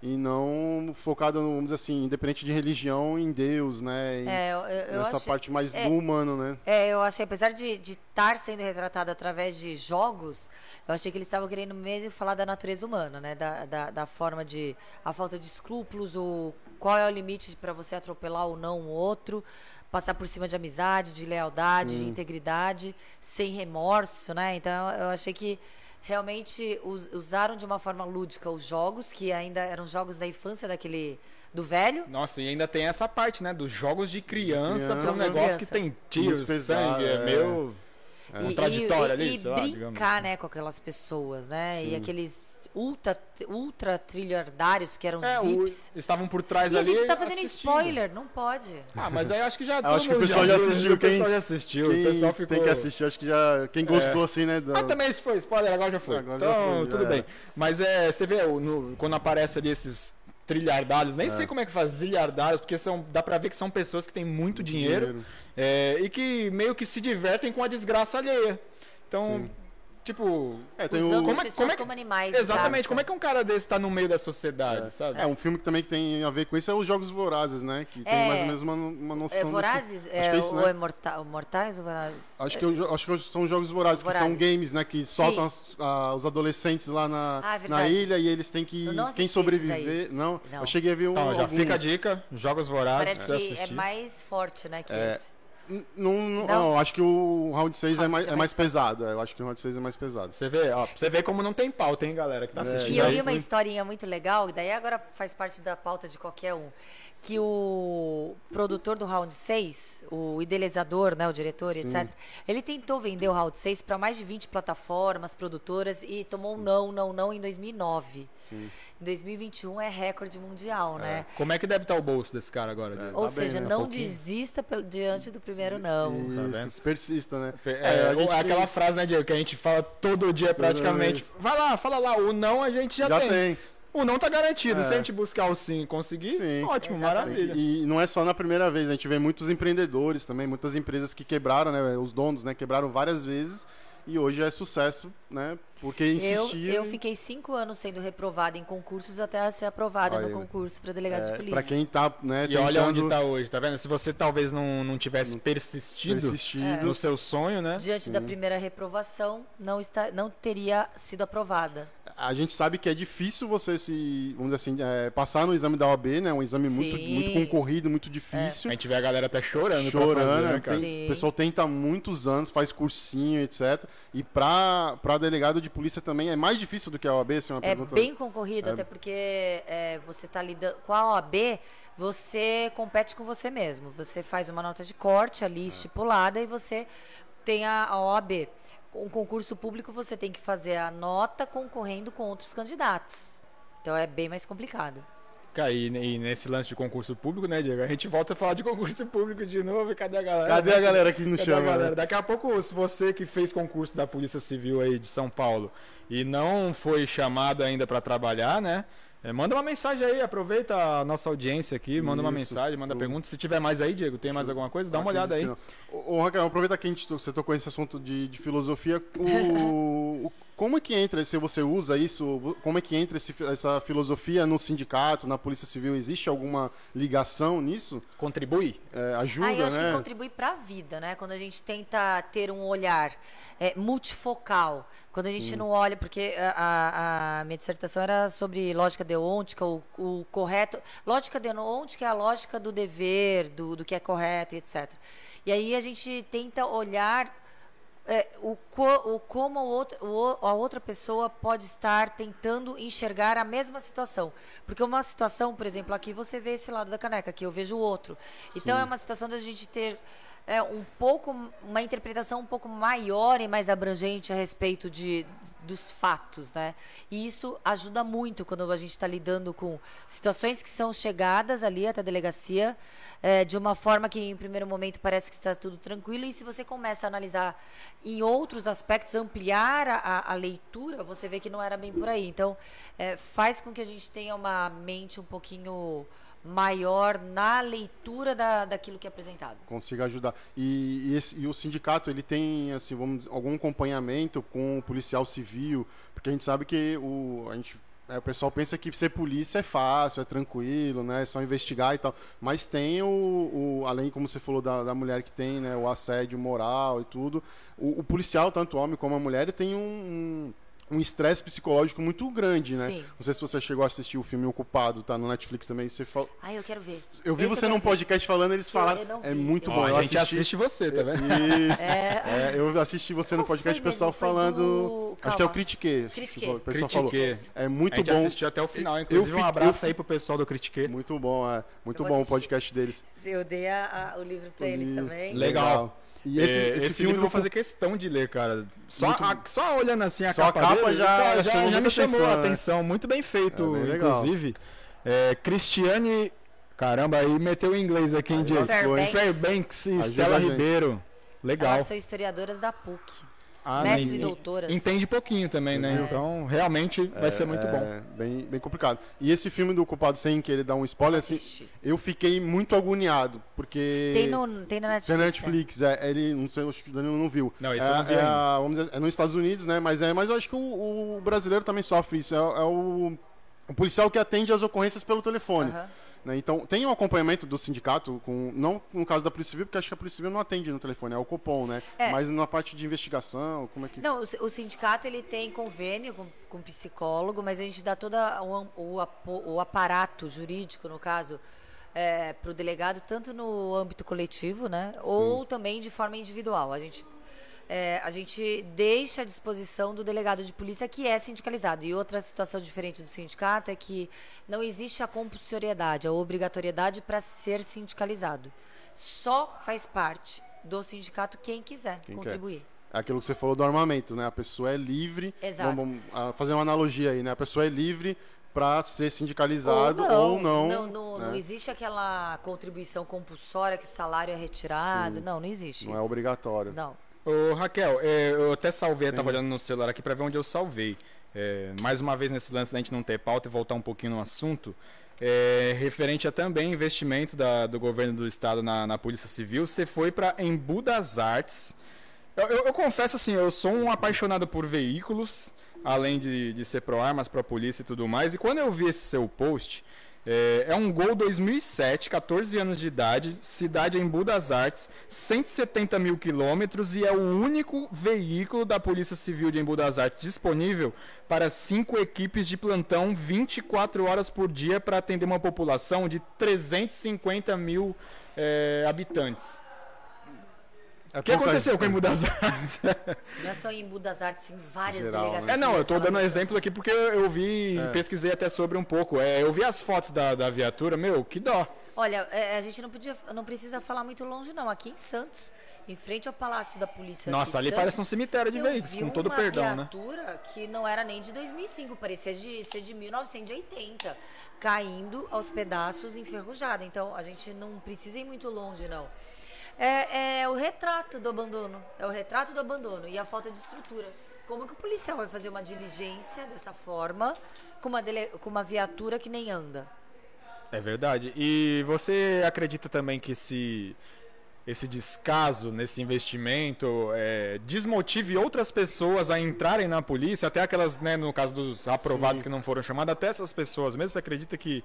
E não focado, vamos dizer assim, independente de religião, em Deus, né? Em- É, eu, eu nessa achei, parte mais é. do humano, né? é, eu achei, apesar de estar sendo retratado através de jogos, eu achei que eles estavam querendo mesmo falar da natureza humana, né? Da, da, da forma de. a falta de escrúpulos, o, qual é o limite para você atropelar ou não o outro, passar por cima de amizade, de lealdade, de integridade, sem remorso, né? Então eu achei que realmente us- usaram de uma forma lúdica os jogos, que ainda eram jogos da infância daquele. do velho. Nossa, e ainda tem essa parte, né? Dos jogos de criança, que é um Criança. negócio que Criança. tem tiro, sangue, é, é. meio E- contraditório e, ali, e sei lá, digamos brincar, assim. né, com aquelas pessoas, né? E Sim. aqueles ultra, ultra trilhardários que eram os É, o, VIPs. estavam por trás E a ali. gente tá fazendo assistindo. spoiler, não pode. Ah, mas aí acho que já Eu acho que o pessoal já assistiu, O pessoal quem- já assistiu, Quem o pessoal ficou... tem que assistir, acho que já. Quem gostou, assim, né? da- Ah, também se foi spoiler, agora já foi. Agora já então, foi, tudo já bem. Mas é, você vê o- no- quando aparece ali esses trilhardários, nem É. sei como é que faz zilhardários, porque são, dá pra ver que são pessoas que têm muito dinheiro, é, e que meio que se divertem com a desgraça alheia. Então, Sim. Tipo. É, tem Usando o... as como é- pessoas como é que- como animais. de Exatamente, como é que um cara desse tá no meio da sociedade, sabe? É, um filme que também que tem a ver com isso é os Jogos Vorazes, né? Que tem É. mais ou menos uma, uma noção É, desse- Vorazes? Acho É, é isso, ou né? é morta, Mortais ou Vorazes? Acho que, eu- acho que são os Jogos Vorazes, que são Vorazes. games, né? Que soltam as- ah, os adolescentes lá na, Ah, é na ilha e eles têm que. Quem sobreviver. Não, Não. eu cheguei a ver um. Então, já alguns. fica a dica, Jogos Vorazes, Parece você que é assistir. mais forte, né, que É. esse. Não, não, Não? não, acho que o Round 6 é mais, é mais pesado. é, Eu acho que o Round 6 é mais pesado. Você vê, ó, você vê como não tem pauta, hein, galera, que tá É. assistindo. E eu li uma historinha muito legal, e daí agora faz parte da pauta de qualquer um. Que o produtor do Round 6, o idealizador, né, o diretor, Sim. etc., ele tentou vender o Round 6 para mais de 20 plataformas, produtoras, e tomou um não, não, não em 2009. Sim. Em 2021 é recorde mundial, né? Como é que deve estar o bolso desse cara agora? Diego? Ou tá bem, seja, né? não pouquinho. desista diante do primeiro não. Tá Isso, persista, né? É, a gente é aquela frase, né, Diego, que a gente fala todo dia praticamente. Vai lá, fala lá, o não a gente já, Já tem. tem. O não tá garantido. É. Se a gente buscar o sim e conseguir, Sim. ótimo, Exatamente. maravilha. E não é só na primeira vez, a gente vê muitos empreendedores também, muitas empresas que quebraram, né? Os donos, né? Quebraram várias vezes e hoje é sucesso, né? Porque Eu, insistia. eu fiquei cinco anos sendo reprovada em concursos até ser aprovada Olha no concurso para delegado de é, polícia. pra quem tá, né, E olha onde tentando tá hoje, tá vendo? Se você talvez não, não tivesse persistido persistido, no seu sonho, né? Diante da primeira reprovação, não, está, não teria sido aprovada. A gente sabe que é difícil você se, vamos dizer assim, é, passar no exame da OAB, né? Um exame muito, Sim. muito concorrido, muito difícil. A gente vê a galera até chorando, chorando, pra fazer, né, né? cara? Sim. o pessoal tenta há muitos anos, faz cursinho, etc. E pra, pra delegado de polícia também é mais difícil do que a OAB, assim, uma É pergunta... bem concorrido, É. até porque é, você está lidando com a OAB, você compete com você mesmo. Você faz uma nota de corte ali É. estipulada e você tem a, a OAB. Um concurso público você tem que fazer a nota concorrendo com outros candidatos. Então é bem mais complicado. Cara, e, e nesse lance de concurso público, né, Diego? A gente volta a falar de concurso público de novo cadê a galera? Cadê né? a galera que nos Cadê a chama? galera? né? Daqui a pouco, se você que fez concurso da Polícia Civil aí de São Paulo e não foi chamado ainda para trabalhar, né? É, manda uma mensagem aí, aproveita a nossa audiência aqui, manda uma Isso, mensagem, manda o- pergunta. Se tiver mais aí, Diego, tem mais alguma coisa? Dá uma olhada aí. Ô, Raquel, aproveita que a gente, você tocou esse assunto de, de filosofia. O- como é que entra, se você usa isso, como é que entra esse- essa filosofia no sindicato, na Polícia Civil? Existe alguma ligação nisso? Contribui? É, ajuda, Ah, eu acho né? que contribui para a vida, né? Quando a gente tenta ter um olhar é, multifocal, quando a gente não olha, porque a, a- a minha dissertação era sobre lógica deontica, o, o correto. Lógica deontica é a lógica do dever, do, do que é correto e etc. E aí a gente tenta olhar é, o, co- o como o outro, o, a outra pessoa pode estar tentando enxergar a mesma situação. Porque uma situação, por exemplo, aqui você vê esse lado da caneca, aqui eu vejo o outro. Então Sim. é uma situação da gente ter é, um pouco, uma interpretação um pouco maior e mais abrangente a respeito de, dos fatos, né? E isso ajuda muito quando a gente está lidando com situações que são chegadas ali até a delegacia é, de uma forma que em primeiro momento parece que está tudo tranquilo e se você começa a analisar em outros aspectos, ampliar a, a- leitura, você vê que não era bem por aí. Então, é, faz com que a gente tenha uma mente um pouquinho maior na leitura da, daquilo que é apresentado. consiga ajudar. E, e esse- e o sindicato, ele tem, assim, vamos dizer, algum acompanhamento com o policial civil, porque a gente sabe que o, a gente, é, o pessoal pensa que ser polícia é fácil, é tranquilo, né, é só investigar e tal, mas tem o, o- além, como você falou, da, da mulher que tem, né, o assédio moral e tudo, o, o policial, tanto homem como a mulher, tem um... um um estresse psicológico muito grande, né? Sim. Não sei se você chegou a assistir o filme Ocupado, tá no Netflix também. Você fal... Ah, eu quero ver. Eu vi Esse você eu num quero ver. podcast falando, eles falaram. eu É muito Ó, bom. eu a gente assisti... assiste você, tá vendo? Isso. É, É, eu assisti você no podcast, o pessoal falando. do- Acho que é o Calma. Critiquei. acho que Critiquei. O pessoal falou. Critiquei. É a muito gente bom. assistiu até o final. Eu Inclusive, um fico- abraço eu aí pro pessoal do Critique. Muito bom, é. Muito Eu bom o assisti. podcast deles. eu dei a- a- o livro para eles E- também. Legal. E esse, É, esse, filme livro eu vou fazer questão de ler, cara. Só, Muito- a- só olhando assim a Só a capa, capa dele, já- já já, já me chamou atenção, a né? atenção. Muito bem feito, É bem inclusive. É, Cristiane. Caramba, aí meteu em inglês aqui em Diego. Fairbanks. Fairbanks e Ajuda Stella. Ribeiro. Legal. Elas são historiadoras da PUC. Ah, mestre e en- doutoras. Entende pouquinho também, né? Entendeu? Então, realmente vai ser muito bom. É, bem, bem complicado. E esse filme do Culpado Sem Querer dar um spoiler, assim, eu fiquei muito agoniado, porque... Tem, no, tem na Netflix. Tem na né? Netflix, é, ele, não sei, acho que o Danilo não viu. Não, esse é, eu não vi é, vamos dizer, é nos Estados Unidos, né? Mas, é, mas eu acho que o, o brasileiro também sofre isso. É, é o, o policial que atende as ocorrências pelo telefone. Aham. Né? Então, tem um acompanhamento do sindicato, com, não no caso da Polícia Civil, porque acho que a Polícia Civil não atende no telefone, é o Copom, né? É. Mas na parte de investigação, como é que... Não, o, si- o sindicato ele tem convênio com, com psicólogo, mas a gente dá todo o, o, o aparato jurídico, no caso, para o delegado, tanto no âmbito coletivo, né? Ou também de forma individual. A gente, é, a gente deixa à disposição do delegado de polícia que é sindicalizado. E outra situação diferente do sindicato é que não existe a compulsoriedade, a obrigatoriedade para ser sindicalizado. Só faz parte do sindicato quem quiser Quem quer. contribuir. É aquilo que você falou do armamento, né? A pessoa é livre. Exato. Vamos, ah, fazer uma analogia aí, né? A pessoa é livre para ser sindicalizado ou não. Não, não, não né? existe aquela contribuição compulsória que o salário é retirado. Sim. Não, não existe Não é isso. obrigatório. Não. Ô, Raquel, é, eu até salvei, eu tava olhando no celular aqui pra ver onde eu salvei. É, mais uma vez nesse lance da gente não ter pauta e voltar um pouquinho no assunto. é, referente a também investimento da- do governo do estado na, na Polícia Civil, você foi para Embu das Artes. Eu, eu- eu confesso assim, eu sou um apaixonado por veículos, além de, de ser pro armas, pro polícia e tudo mais. E quando eu vi esse seu post, é, é, um Gol 2007, 14 anos de idade, cidade em Budas Artes, 170 mil quilômetros e é o único veículo da Polícia Civil de Embu das Artes disponível para cinco equipes de plantão 24 horas por dia para atender uma população de 350 mil é, habitantes. É o que aconteceu com o Embu das Artes? Não é só em Embu das Artes, em várias Geral, né? delegacias. É, não, eu estou dando exemplo aqui porque eu vi, é. pesquisei até sobre um pouco. É, eu vi as fotos da, da viatura, meu, que dó. Olha, é, a gente não, podia, não precisa falar muito longe, não. Aqui em Santos, em frente ao Palácio da Polícia. Nossa, ali Santos, parece um cemitério de veículos, com todo perdão, né? Uma viatura que não era nem de 2005, parecia de ser de 1980, caindo aos pedaços, enferrujada. Então, a gente não precisa ir muito longe, não é, é o retrato do abandono. É o retrato do abandono e a falta de estrutura. Como que o policial vai fazer uma diligência dessa forma com uma, dele, com uma viatura que nem anda? É verdade. E você acredita também que se esse descaso nesse investimento é, desmotive outras pessoas a entrarem na polícia, até aquelas, né, no caso dos aprovados Sim. que não foram chamadas, até essas pessoas mesmo, você acredita que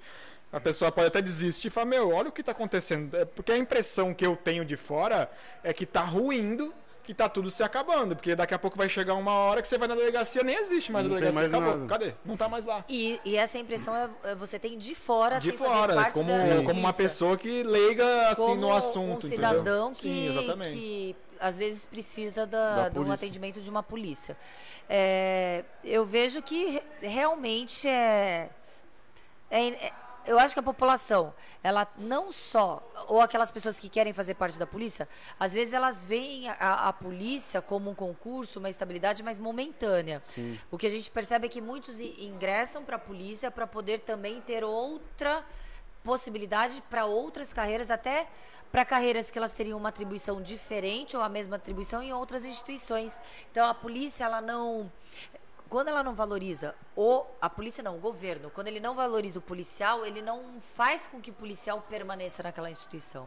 a pessoa pode até desistir e falar, meu, olha o que está acontecendo. É, porque a impressão que eu tenho de fora é que está ruindo que tá tudo se acabando, porque daqui a pouco vai chegar uma hora que você vai na delegacia, nem existe mais não a delegacia, mais acabou. Nada. Cadê? Não tá mais lá. E, e essa impressão é, é você tem de fora, de fora, como, como uma pessoa que leiga assim como no assunto, um cidadão que, Sim, que às vezes precisa da, do atendimento de uma polícia. É, eu vejo que realmente é, é, é eu acho que a população, ela não só, ou aquelas pessoas que querem fazer parte da polícia, às vezes elas veem a, a polícia como um concurso, uma estabilidade mais momentânea. Sim. O que a gente percebe é que muitos ingressam para a polícia para poder também ter outra possibilidade para outras carreiras, até para carreiras que elas teriam uma atribuição diferente ou a mesma atribuição em outras instituições. Então a polícia ela não quando ela não valoriza o a polícia não, o governo, quando ele não valoriza o policial, ele não faz com que o policial permaneça naquela instituição.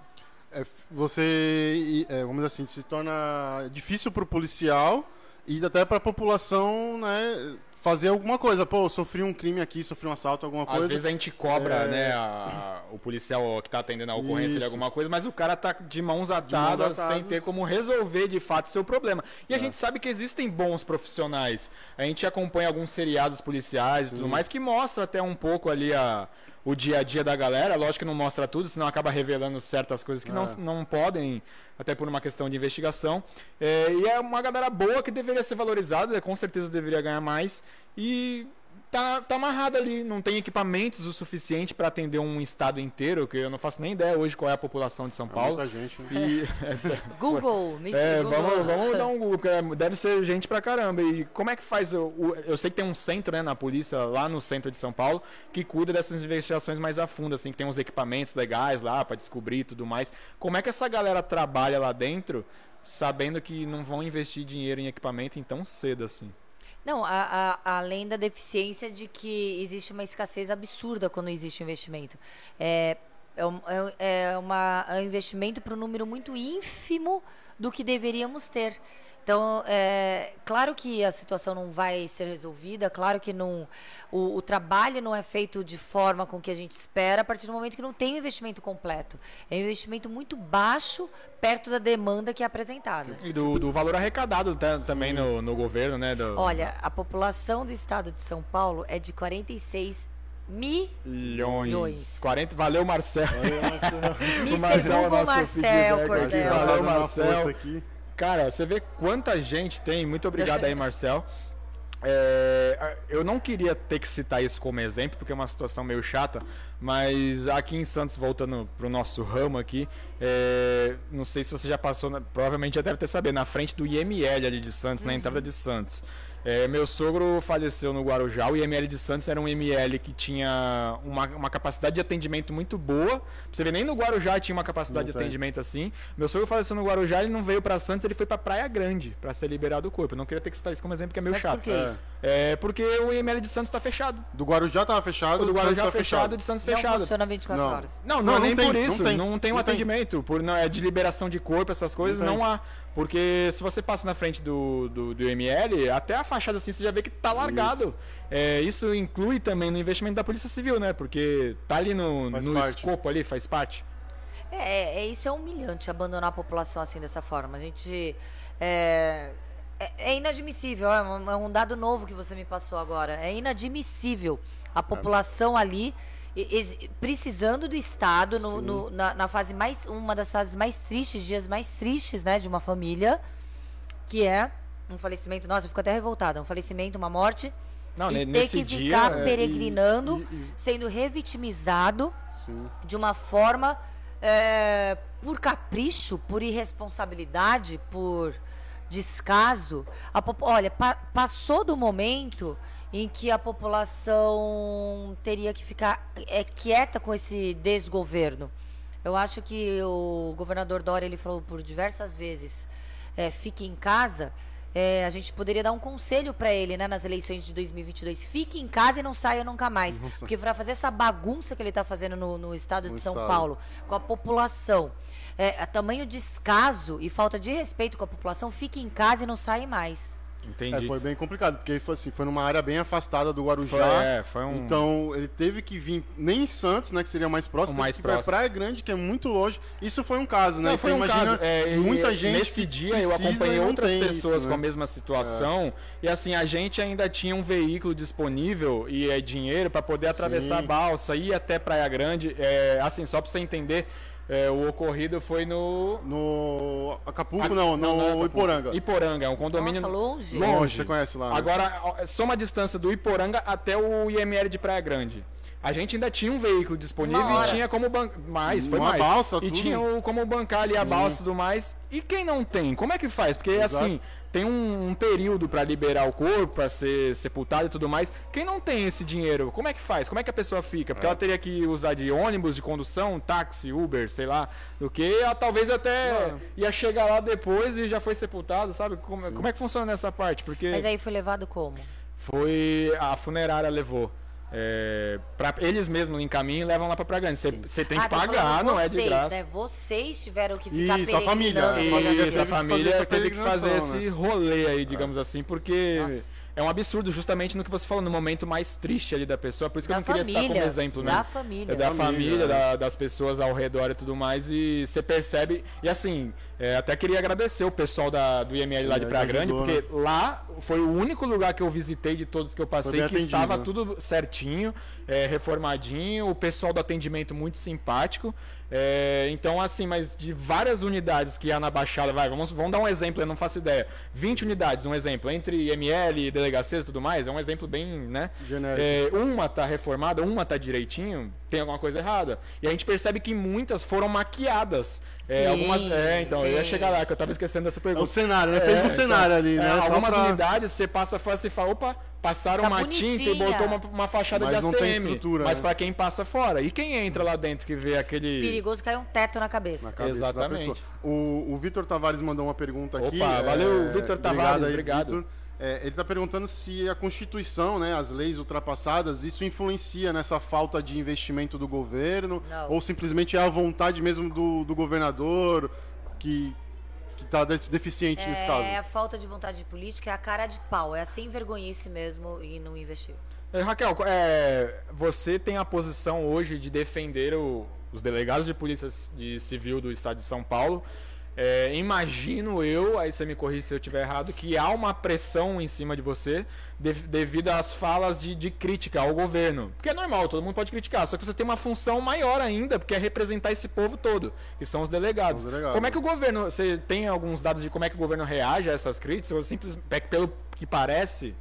É, você, é, vamos dizer assim, se torna difícil para o policial e até para a população, né, fazer alguma coisa. Pô, sofri um crime aqui, sofri um assalto, alguma coisa. Às vezes a gente cobra, é... né, a, o policial que está atendendo a ocorrência Isso. de alguma coisa, mas o cara tá de mãos atadas, de mãos atadas. sem ter como resolver de fato seu problema. E a é. gente sabe que existem bons profissionais. A gente acompanha alguns seriados policiais e tudo mais que mostra até um pouco ali a o dia a dia da galera. Lógico que não mostra tudo, senão acaba revelando certas coisas que é. não, não podem, até por uma questão de investigação. É, e é uma galera boa que deveria ser valorizada, com certeza deveria ganhar mais. E tá, tá amarrado ali, não tem equipamentos o suficiente para atender um estado inteiro, que eu não faço nem ideia hoje qual é a população de São Paulo. É muita gente. Né? E, Google, Mr. É, Google. Vamos, vamos dar um Google, porque é, deve ser gente pra caramba. E como é que faz? O, eu sei que tem um centro né, na polícia, lá no centro de São Paulo, que cuida dessas investigações mais a fundo, assim, que tem uns equipamentos legais lá para descobrir e tudo mais. Como é que essa galera trabalha lá dentro, sabendo que não vão investir dinheiro em equipamento em tão cedo assim? Não, a, a, além da deficiência de que existe uma escassez absurda quando existe investimento. É, é, um, é, é uma, é um investimento para um número muito ínfimo do que deveríamos ter. Então, é, claro que a situação não vai ser resolvida, claro que não, o, o, trabalho não é feito de forma com que a gente espera a partir do momento que não tem o investimento completo. É um investimento muito baixo perto da demanda que é apresentada. E do, do valor arrecadado tá, também no, no, governo, né? Do... Olha, a população do estado de São Paulo é de 46 milhões. 40, valeu, Marcel. Valeu, Marcel. o Marcel, Google Marcel Cordel. Valeu, Marcel. Cara, você vê quanta gente tem. Muito obrigado aí, Marcel. É, eu não queria ter que citar isso como exemplo, porque é uma situação meio chata, mas aqui em Santos, voltando para o nosso ramo aqui, é, não sei se você já passou, provavelmente já deve ter sabido, na frente do IML ali de Santos, uhum. na entrada de Santos. É, meu sogro faleceu no Guarujá. O IML de Santos era um IML que tinha uma, uma capacidade de atendimento muito boa. Você vê, nem no Guarujá tinha uma capacidade não de tem. atendimento assim. Meu sogro faleceu no Guarujá, ele não veio para Santos, ele foi para Praia Grande para ser liberado do corpo. Eu não queria ter que citar isso como exemplo, que é meio Mas chato. Por que isso? É. é porque o IML de Santos está fechado. Do Guarujá tava fechado, o do Guarujá tá fechado, fechado, de Santos fechado. Não funciona 24 não. horas. Não, não, não, não nem tem, por isso. Não tem, não tem um atendimento. Por, não, é de liberação de corpo, essas coisas, não, não há. Porque se você passa na frente do, do, do ML, até a fachada assim, você já vê que tá largado. Isso, é, isso inclui também no investimento da Polícia Civil, né? Porque tá ali no, no escopo ali, faz parte. É, é, isso é humilhante abandonar a população assim dessa forma. A gente. É, é, é inadmissível, é um, é um, dado novo que você me passou agora. É inadmissível a população ali precisando do Estado no, no, na, na, fase mais. uma das fases mais tristes, dias mais tristes, né, de uma família, que é um falecimento. Nossa, eu fico até revoltada. Um falecimento, uma morte. Não, e ter que dia, ficar peregrinando, e, e, sendo revitimizado sim. de uma forma é, por capricho, por irresponsabilidade, por descaso. A, olha, pa, passou do momento em que a população teria que ficar é, quieta com esse desgoverno. Eu acho que o governador Dória ele falou por diversas vezes, é, fique em casa é, a gente poderia dar um conselho para ele, né, nas eleições de 2022. Fique em casa e não saia nunca mais. Nossa. Porque para fazer essa bagunça que ele está fazendo no, no estado no de São estado. Paulo, com a população, é, tamanho descaso e falta de respeito com a população, fique em casa e não saia mais. Entendi. É, foi bem complicado, porque foi, assim, foi numa área bem afastada do Guarujá. Foi, é, foi um... Então ele teve que vir nem em Santos, né, que seria mais próximo, o mais próximo. Praia Grande, que é muito longe. Isso foi um caso, né? Não, foi um caso. É, muita e, gente. Nesse dia eu acompanhei outras pessoas isso, né? com a mesma situação. É. E assim, a gente ainda tinha um veículo disponível e é dinheiro para poder atravessar Sim. a balsa, ir até Praia Grande. É, assim, só para você entender. É, o ocorrido foi no. No Acapulco, a... não, no não, não é Iporanga. Iporanga, é um condomínio. Nossa, longe. Longe, você conhece lá. Né? Agora, soma a distância do Iporanga até o IML de Praia Grande. A gente ainda tinha um veículo disponível e tinha como bancar. Mais, foi Uma mais. Balsa, e tudo. tinha como bancar ali Sim. a balsa e tudo mais. E quem não tem? Como é que faz? Porque Exato. assim, tem um, um período para liberar o corpo, para ser sepultado e tudo mais. Quem não tem esse dinheiro, como é que faz? Como é que a pessoa fica? Porque é. ela teria que usar de ônibus, de condução, táxi, Uber, sei lá, do que. Ela talvez até Não. ia chegar lá depois e já foi sepultado, sabe? Como, como é que funciona nessa parte? Porque Mas aí foi levado como? Foi. A funerária levou. É, pra, eles mesmos encaminham e levam lá pra Praia Grande. Você tem que ah, pagar, não vocês, é de graça. Né? Vocês tiveram que ficar Isso, a família. Isso, a família teve que fazer né? esse rolê aí, digamos é. assim, porque Nossa. É um absurdo justamente no que você falou, no momento mais triste ali da pessoa. Por isso que da eu não queria família, citar como exemplo, né? Da família. É da família, da, das pessoas ao redor e tudo mais. E você percebe. E assim, é, até queria agradecer o pessoal da, do IML lá de Praia Grande, porque né? lá foi o único lugar que eu visitei de todos que eu passei que atendido, estava né? tudo certinho, é, reformadinho, o pessoal do atendimento muito simpático. É, então, assim, mas de várias unidades que há na Baixada, vai, vamos, vamos dar um exemplo, eu não faço ideia. 20 unidades, um exemplo, entre ML, delegacias e tudo mais, é um exemplo bem, né? É, uma tá reformada, uma tá direitinho, tem alguma coisa errada. E a gente percebe que muitas foram maquiadas. É, sim, algumas, é, então, sim. eu ia chegar lá, que eu tava esquecendo dessa pergunta. É o cenário, né? Fez um é, cenário então, ali, né? É, algumas pra... unidades, você passa fora e fala, opa, passaram tá uma bonitinha. tinta e botou uma, uma fachada mas de ACM. mas né? para quem passa fora. E quem entra lá dentro que vê aquele. Perigoso cair um teto na cabeça. Na cabeça Exatamente. O, o Vitor Tavares mandou uma pergunta aqui. Opa, valeu, Vitor Tavares, obrigado. obrigado. É, ele está perguntando se a Constituição, né, as leis ultrapassadas, isso influencia nessa falta de investimento do governo? Não. Ou simplesmente é a vontade mesmo do, do governador que está deficiente é, nesse caso? É a falta de vontade política, é a cara de pau, é a sem vergonhice mesmo e não investir. É, Raquel, é, você tem a posição hoje de defender o, os delegados de polícia de civil do estado de São Paulo é, imagino eu, aí você me corrija se eu estiver errado, que há uma pressão em cima de você de, devido às falas de, de, crítica ao governo. Porque é normal, todo mundo pode criticar, só que você tem uma função maior ainda, porque é representar esse povo todo, que são os delegados. Os delegados. Como é que o governo, você tem alguns dados de como é que o governo reage a essas críticas, ou simplesmente, é pelo que parece,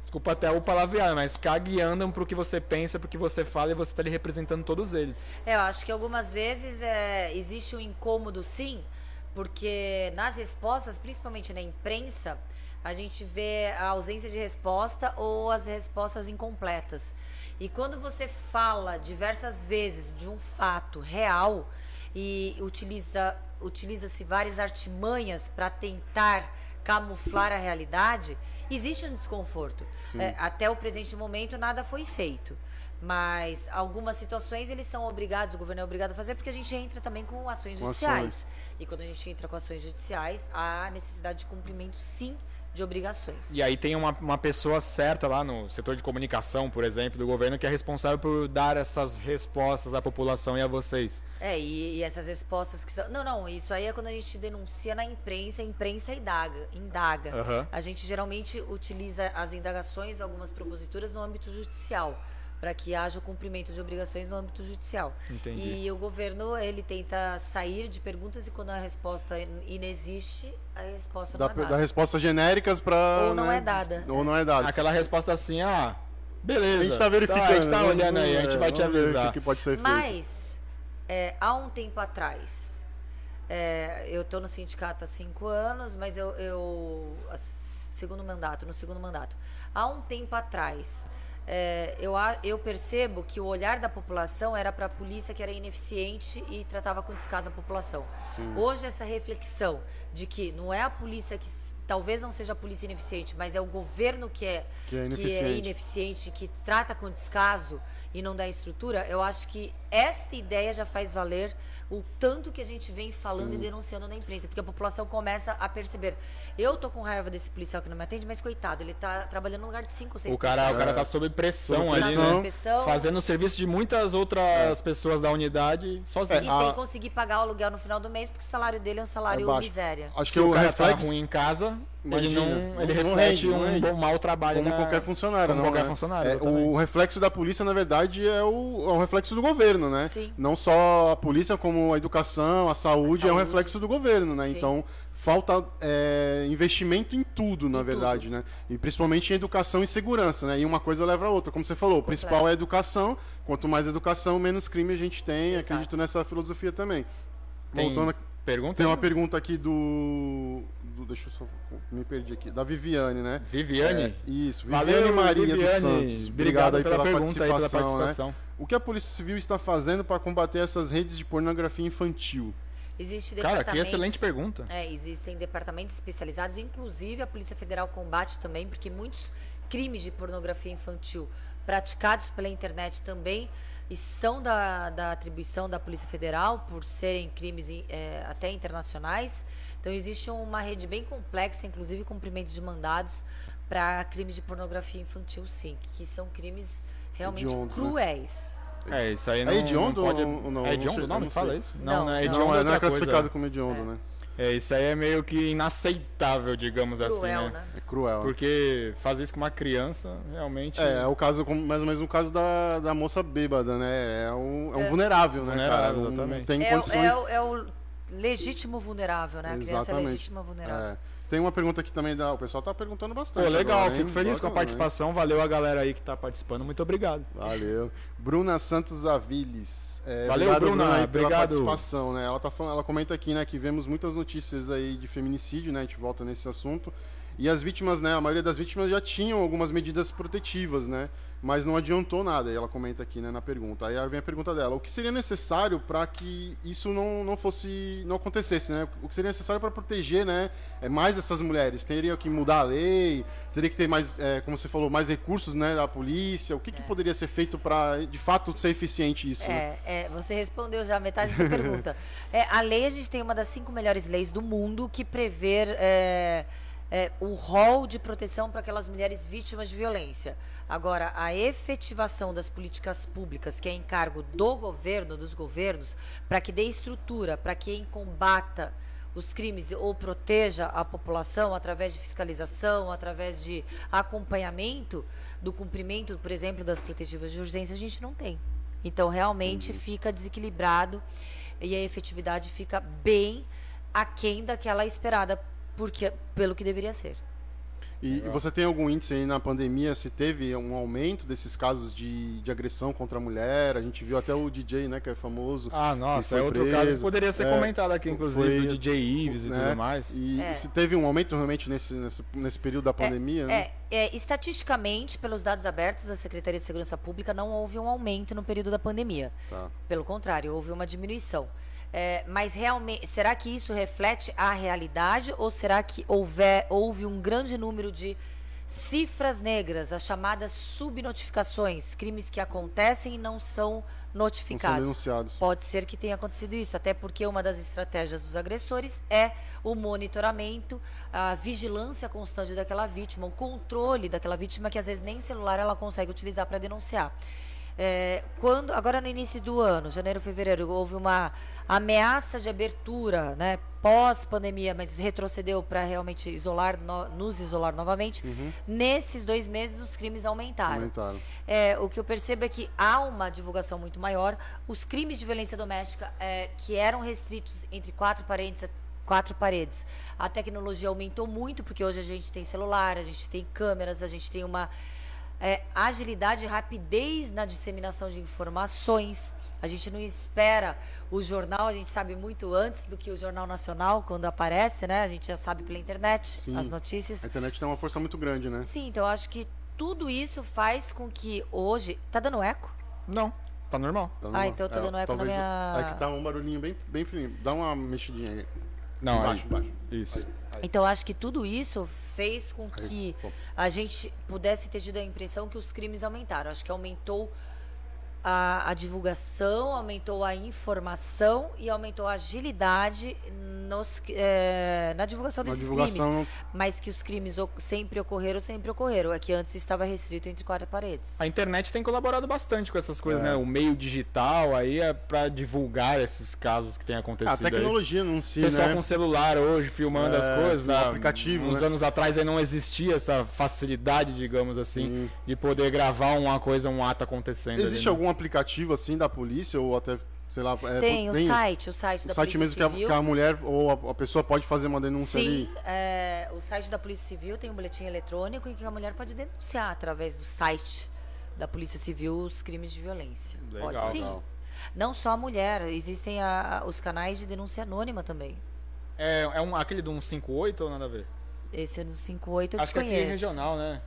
desculpa até o palavrear, mas cague e andam pro que você pensa, pro que você fala e você está ali representando todos eles. É, eu acho que algumas vezes é, existe um incômodo sim, porque nas respostas, principalmente na imprensa, a gente vê a ausência de resposta ou as respostas incompletas. E quando você fala diversas vezes de um fato real e utiliza utiliza-se várias artimanhas para tentar camuflar a realidade, existe um desconforto. É, até o presente momento nada foi feito. Mas algumas situações eles são obrigados, o governo é obrigado a fazer, porque a gente entra também com ações judiciais. Com ações. E quando a gente entra com ações judiciais, há necessidade de cumprimento, sim, de obrigações. E aí tem uma, uma pessoa certa lá no setor de comunicação, por exemplo, do governo, que é responsável por dar essas respostas à população e a vocês. É, e, e essas respostas que são. Não, não, isso aí é quando a gente denuncia na imprensa, a imprensa indaga. indaga. Aham. A gente geralmente utiliza as indagações, algumas proposituras, no âmbito judicial. Para que haja o cumprimento de obrigações no âmbito judicial. Entendi. E o governo, ele tenta sair de perguntas e quando a resposta inexiste, a resposta não é dada. respostas genéricas para. Ou não é dada. Ou não é dada. Aquela resposta assim, ah, beleza. A gente tá verificando. a gente tá né? olhando aí, a gente É, vai te avisar. O que, pode ser feito. Mas, é, há um tempo atrás, é, eu estou no sindicato há cinco anos, mas eu, eu segundo mandato, no segundo mandato. Há um tempo atrás, é, eu, eu percebo que o olhar da população era para a polícia que era ineficiente e tratava com descaso a população. Hoje essa reflexão de que não é a polícia que talvez não seja a polícia ineficiente, mas é o governo que é Que é que é ineficiente. ineficiente, que trata com descaso e não dá estrutura, eu acho que esta ideia já faz valer o tanto que a gente vem falando e denunciando na imprensa, porque a população começa a perceber. Eu tô com raiva desse policial que não me atende, mas coitado, ele tá trabalhando no lugar de cinco ou seis O cara, o pessoas. cara tá sob pressão Sob ali, pressão. né? Pressão. Fazendo o serviço de muitas outras pessoas da unidade sozinho. E É, a- sem conseguir pagar o aluguel no final do mês, porque o salário dele é um salário É miséria. Acho Se que o o cara reflexo. tá ruim em casa, Imagina, ele não, ele não reflete rende, um rende. bom mau trabalho Como na- qualquer funcionário, como não, qualquer né? funcionário, É, o reflexo da polícia, na verdade, é o, é o reflexo do governo, né? Sim. Não só a polícia, como a educação, a saúde, A é um saúde. reflexo do governo, né? Sim. Então, falta é, investimento em tudo, na Em verdade, né? E principalmente em educação e segurança, né? E uma coisa leva a outra. Como você falou, o principal é a educação. Quanto mais educação, menos crime a gente tem. Exato. Acredito nessa filosofia também. Tem Voltando pergunta? tem uma pergunta aqui do, do- Deixa eu só. Me perdi aqui. Da Viviane, né? Viviane? É, isso, Valeu, Viviane Maria Viviane. dos Santos. Obrigado aí pela, pela, pergunta aí, pela participação, né? O que a Polícia Civil está fazendo para combater essas redes de pornografia infantil? Existe Cara, que departamentos- excelente pergunta. É, existem departamentos especializados, inclusive a Polícia Federal combate também, porque muitos crimes de pornografia infantil praticados pela internet também e são da, da atribuição da Polícia Federal por serem crimes eh, até internacionais. Então existe uma rede bem complexa, inclusive cumprimento de mandados para crimes de pornografia infantil, sim, que são crimes realmente né? cruéis. É, isso aí não, É hediondo não pode... não? É Não hediondo o nome? não Fala isso? Não, Não, não é não. hediondo Não, é é, não é classificado coisa. como hediondo, né? É, isso aí é meio que inaceitável, digamos assim, Cruel, né? né? É cruel. Porque fazer isso com uma criança, realmente... É, é o caso, mais ou menos o caso da, da moça bêbada, né? É um, é um É. vulnerável, né, Vulnerável, cara? Exatamente. tem É, o- condições... é o- é o legítimo vulnerável, né? A criança é Exatamente. legítima vulnerável. É. Tem uma pergunta aqui também da. O pessoal tá perguntando bastante. Pô, legal, agora, fico feliz com a participação. Valeu a galera aí que tá participando. Muito obrigado. Valeu. Bruna Santos Aviles. É, Valeu, obrigado, Bruna, aí pela obrigado. participação, né? Ela, tá falando, ela comenta aqui, né, que vemos muitas notícias aí de feminicídio, né? A gente volta nesse assunto. E as vítimas, né? A maioria das vítimas já tinham algumas medidas protetivas, né? Mas não adiantou nada. E ela comenta aqui, né, na pergunta. Aí vem a pergunta dela: o que seria necessário para que isso não, não fosse, não acontecesse, né? O que seria necessário para proteger, né, é, mais essas mulheres? Teria que mudar a lei? Teria que ter mais, é, como você falou, mais recursos, né, da polícia? O que, que poderia ser feito para, de fato, ser eficiente isso? né? É, é, você respondeu já metade da pergunta. É, a lei, a gente tem uma das cinco melhores leis do mundo que prevê é, o rol de proteção para aquelas mulheres vítimas de violência. Agora, a efetivação das políticas públicas, que é encargo do governo, dos governos, para que dê estrutura, para que combata os crimes ou proteja a população através de fiscalização, através de acompanhamento do cumprimento, por exemplo, das protetivas de urgência, a gente não tem. Então, realmente fica desequilibrado e a efetividade fica bem aquém daquela esperada porque, pelo que deveria ser. E, e você tem algum índice aí na pandemia se teve um aumento desses casos de, de agressão contra a mulher? A gente viu até o DJ, né, que é famoso. Ah, nossa, que é outro preso. caso que poderia ser É, comentado aqui, inclusive, foi- do DJ Ives e né? tudo mais. E, É. e se teve um aumento realmente nesse, nesse, nesse período da pandemia? né? É, é, estatisticamente, pelos dados abertos da Secretaria de Segurança Pública, não houve um aumento no período da pandemia. Tá. Pelo contrário, houve uma diminuição. É, mas realmente, será que isso reflete a realidade ou será que houver, houve um grande número de cifras negras, as chamadas subnotificações, crimes que acontecem e não são notificados. Não são denunciados. Pode ser que tenha acontecido isso, até porque uma das estratégias dos agressores é o monitoramento, a vigilância constante daquela vítima, o controle daquela vítima que às vezes nem o celular ela consegue utilizar para denunciar. É, quando agora no início do ano, janeiro, fevereiro, houve uma ameaça de abertura, né, pós pandemia, mas retrocedeu para realmente isolar, no, nos isolar novamente. Uhum. Nesses dois meses os crimes aumentaram. Aumentaram. É, o que eu percebo é que há uma divulgação muito maior. Os crimes de violência doméstica é, que eram restritos entre quatro paredes quatro paredes. A tecnologia aumentou muito porque hoje a gente tem celular, a gente tem câmeras, a gente tem uma é, agilidade e rapidez na disseminação de informações. A gente não espera o jornal, a gente sabe muito antes do que o Jornal Nacional, quando aparece, né? A gente já sabe pela internet Sim. as notícias. A internet tem uma força muito grande, né? Sim, então eu acho que tudo isso faz com que hoje. Tá dando eco? Não, tá normal. Tá Ah, numa- então eu tô dando eco na talvez- minha- É que tá um barulhinho bem, bem fininho. Dá uma mexidinha aí. Não, Embaixo, aí. embaixo. Isso. Então eu acho que tudo isso fez com Aí, que a gente pudesse ter tido a impressão que os crimes aumentaram. Acho que aumentou a, a divulgação, aumentou a informação e aumentou a agilidade nos, eh, na divulgação Na desses divulgação, crimes. Mas que os crimes sempre ocorreram, sempre ocorreram. É que antes estava restrito entre quatro paredes. A internet tem colaborado bastante com essas coisas, É. né? O meio digital aí é pra divulgar esses casos que têm a acontecido aí. tecnologia não se, O pessoal né? com celular hoje filmando É, as coisas, o né? aplicativo, Uns né? anos atrás aí não existia essa facilidade, digamos assim, Sim. de poder gravar uma coisa, um ato acontecendo. Existe ali, né? algum aplicativo assim da polícia ou até, sei lá, é, tem o tem site, o site o da site Polícia mesmo que a, Civil. que a mulher ou a, a pessoa pode fazer uma denúncia Sim, ali? é, o site da Polícia Civil tem um boletim eletrônico em que a mulher pode denunciar através do site da Polícia Civil os crimes de violência. Legal, pode sim. legal. Não só a mulher, existem a- a- os canais de denúncia anônima também. É, é um, aquele do 158 ou nada a ver? Esse é do 58 eu Acho que aqui é desconheço. regional, né?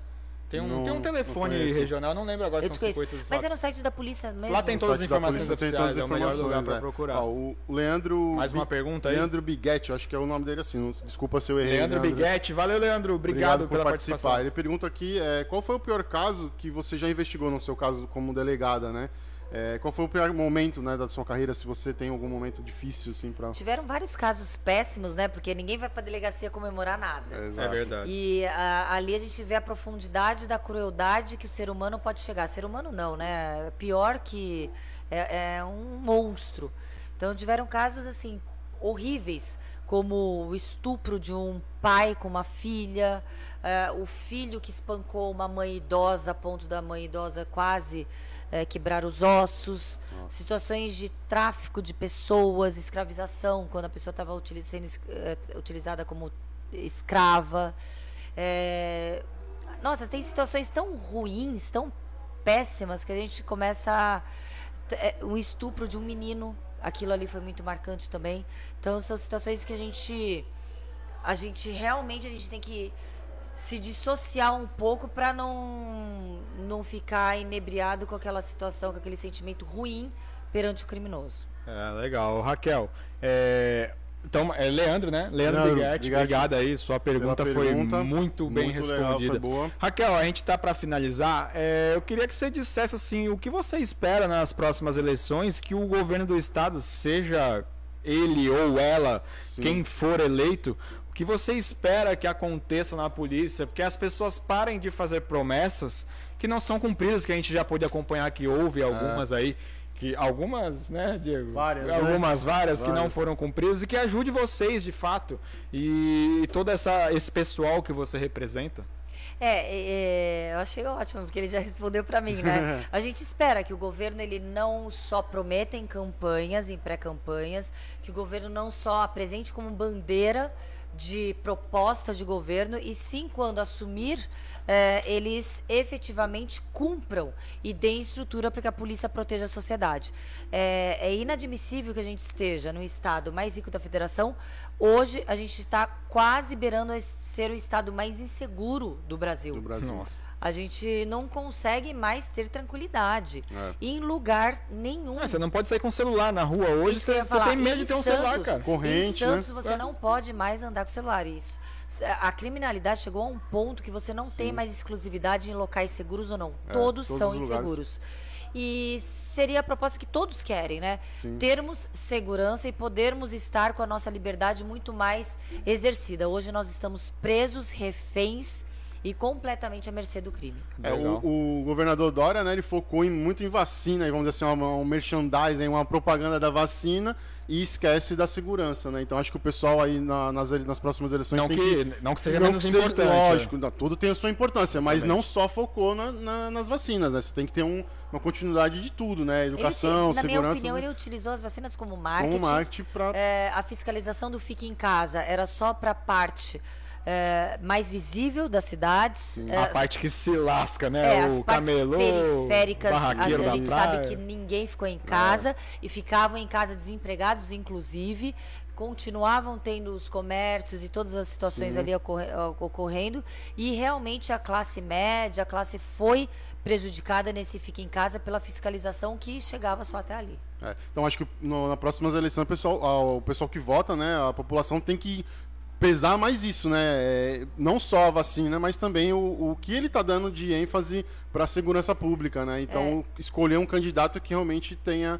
Tem um, Não- tem um telefone regional, não lembro agora eu se são desconheço. 58 Mas é no site da polícia mesmo. Lá tem todas as informações polícia tem oficiais, todas as é o melhor lugar é. procurar. Ó, o Leandro. Mais uma pergunta aí? Leandro Biguetti, eu acho que é o nome dele assim. não- Desculpa se eu errei. Leandro Biguetti, valeu Leandro, obrigado, por pela participar. participação. Ele pergunta aqui é, qual foi o pior caso que você já investigou no seu caso como delegada, né? É, qual foi o pior momento né, da sua carreira, se você tem algum momento difícil, assim, pra... Tiveram vários casos péssimos, né? Porque ninguém vai pra delegacia comemorar nada. É, É verdade. E a- ali a gente vê a profundidade da crueldade que o ser humano pode chegar. Ser humano não, né? É Pior que é, é um monstro. Então tiveram casos assim horríveis, como o estupro de um pai com uma filha, é, o filho que espancou uma mãe idosa a ponto da mãe idosa quase é, quebrar os ossos, situações de tráfico de pessoas, escravização, quando a pessoa estava sendo es- é, utilizada como escrava. É, Nossa, tem situações tão ruins, tão péssimas, que a gente começa a. é, Um estupro de um menino, aquilo ali foi muito marcante também. Então são situações que a gente. A gente realmente a gente tem que se dissociar um pouco para não, não ficar inebriado com aquela situação, com aquele sentimento ruim perante o criminoso. É, legal. Raquel, é, então, é Leandro, né? Leandro, Leandro, Biguetti. obrigado aí. Sua pergunta, Pela foi pergunta, muito bem muito legal, respondida. foi boa. Raquel, a gente tá para finalizar. É, eu queria que você dissesse assim, o que você espera nas próximas eleições que o governo do estado, seja ele ou ela, Sim. quem for eleito, que você espera que aconteça na polícia, porque as pessoas parem de fazer promessas que não são cumpridas, que a gente já pôde acompanhar que houve algumas aí, que algumas, né, Diego? Várias, né? Algumas várias, que não Várias. foram cumpridas e que ajude vocês de fato e, e todo essa, esse pessoal que você representa. É, é, eu achei ótimo, porque ele já respondeu para mim, né? A gente espera que o governo ele não só prometa em campanhas, em pré-campanhas, que o governo não só apresente como bandeira de proposta de governo, e sim, quando assumir, é, eles efetivamente cumpram e deem estrutura para que a polícia proteja a sociedade. É, é inadmissível que a gente esteja no estado mais rico da federação Hoje a gente está quase beirando a ser o estado mais inseguro do Brasil. Do Brasil. Nossa. A gente não consegue mais ter tranquilidade É. em lugar nenhum. Ah, você não pode sair com celular na rua hoje, Isso você, você tem medo Em de ter um Santos, celular, cara. Corrente, Em Santos né? você É. não pode mais andar com celular. Isso. A criminalidade chegou a um ponto que você não tem mais exclusividade em locais seguros ou não. É, todos todos são lugares. inseguros. E seria a proposta que todos querem, né? Sim. Termos segurança e podermos estar com a nossa liberdade muito mais exercida. Hoje nós estamos presos, reféns e completamente à mercê do crime. É, o, o governador Dória, né, ele focou em, muito em vacina, e vamos dizer assim, uma- um merchandising, uma propaganda da vacina e esquece da segurança, né? Então acho que o pessoal aí na- nas, ele- nas próximas eleições Não tem que, que... não que seja não menos que seja- importante. Lógico, é. não, tudo tem a sua importância, mas Também. não só focou na- na- nas vacinas, né? Você tem que ter um- uma continuidade de tudo, né? Ele, Educação, na minha segurança, opinião, né? ele utilizou as vacinas como marketing. como marketing pra... É, a fiscalização do Fique em Casa era só para a parte é, mais visível das cidades. É, A parte que se lasca, né? é, as o partes camelô, periféricas, as- a gente sabe que ninguém ficou em casa e ficavam em casa desempregados, inclusive. Continuavam tendo os comércios e todas as situações Sim. ali ocorre- ocorrendo. E realmente a classe média, a classe foi prejudicada nesse Fique em Casa pela fiscalização que chegava só até ali. É, então acho que no, na próxima eleição o pessoal, a- o pessoal que vota, né, a população tem que pesar mais isso, né? É, não só a vacina, mas também o, o que ele está dando de ênfase para a segurança pública, né? Então É. escolher um candidato que realmente tenha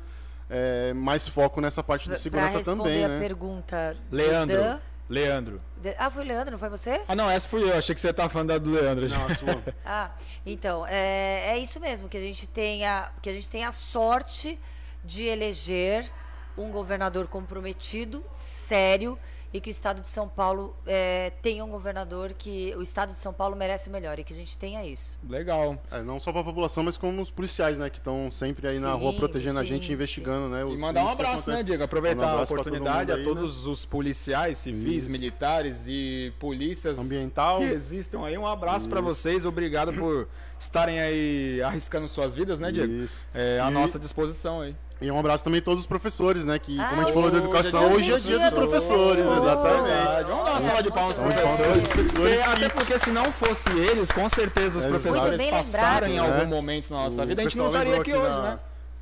é, mais foco nessa parte de segurança responder também, a né? pergunta Leandro. Dan- Leandro. de- ah, foi o Leandro, não foi você? Ah, não, essa fui eu. Achei que você tava falando da do Leandro. Não, a sua. Ah, então, é, é isso mesmo, que a gente tenha, que a gente tenha a sorte de eleger um governador comprometido, sério, e que o estado de São Paulo é, tenha um governador que o estado de São Paulo merece o melhor e que a gente tenha isso. Legal. É, não só para a população, mas como os policiais, né? Que estão sempre aí na Sim, rua protegendo a sim, gente, sim. investigando, né? E mandar um abraço, né. Diego? Aproveitar um a pra todo oportunidade mundo a aí, todos os policiais, civis, Isso. militares e polícias Ambiental. que existam aí. Um abraço pra vocês. Obrigado por estarem aí arriscando suas vidas, né, Diego? Isso. É à E- nossa disposição aí. E um abraço também a todos os professores, né? Que, Ah, como a gente hoje- falou de educação, hoje é é dia dos do professores, professor. exatamente. Verdade. Vamos dar uma É, salva de palmas para os professores. Que- Até porque se não fosse eles, com certeza os É, professores passaram em lembrado. algum É. momento na nossa O vida. A gente não estaria lembrou aqui hoje, na- né?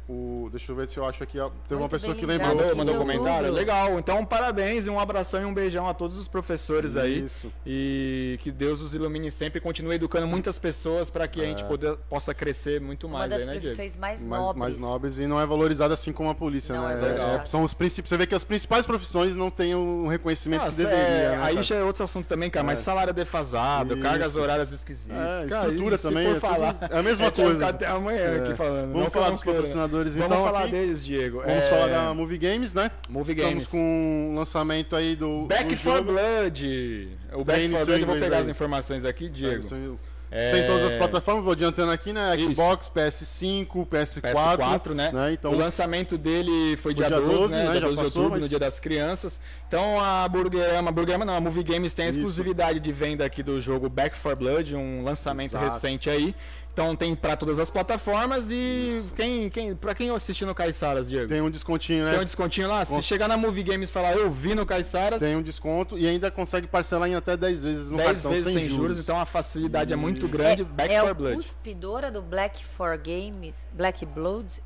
O, deixa eu ver se eu acho aqui. ó, Teve uma pessoa que lembrou. Mandou, mandou Fiz comentário? Legal. Então, parabéns e um abração e um beijão a todos os professores aí. Isso. E que Deus os ilumine sempre e continue educando muitas pessoas para que a gente poder- possa crescer muito Uma mais das aí, né, Diego? profissões mais, mais, nobres. mais nobres e não é valorizada assim como a polícia, Não né? é valorizada. são os princípios. Você vê que as principais profissões não têm o reconhecimento Ah, que deveria. é, né, aí cara? já é outro assunto também, cara, mas salário defasado, Isso. cargas horárias esquisitas. É, cara, estrutura se também, for é tudo- falar, é a mesma coisa. até amanhã É. aqui falando. Vamos falar dos queira. Vamos então, falar aqui. deles, Diego. Vamos É, falar da Movie Games, né? Movie Estamos Games. com o lançamento aí do. Back do for. Blood. O Back Tem for Blood, eu vou pegar aí. as informações aqui, Diego. Isso, É, Tem todas as plataformas, vou adiantando aqui, né? Isso. Xbox, PS5, PS4. PS4, né? Então, o lançamento dele foi Foi dia dia 12, 12, né? né? Dia Já 12 de outubro, mas- no Dia das Crianças. Então a Burgerama, Burgerama não, a Movie Games tem a Isso. exclusividade de venda aqui do jogo Back for Blood, um lançamento Exato. recente aí. Então tem pra todas as plataformas e quem, quem, pra quem assistir no Caiçaras, Diego? Tem, tem um descontinho, né? um descontinho lá? Se Com- chegar na Movie Games e falar eu vi no Caiçaras, Tem um desconto e ainda consegue parcelar em até 10 vezes no 10 cartão vezes sem, juros. então a facilidade é muito grande. Back é for Blood. cuspidora do Black for Games, Black Blood.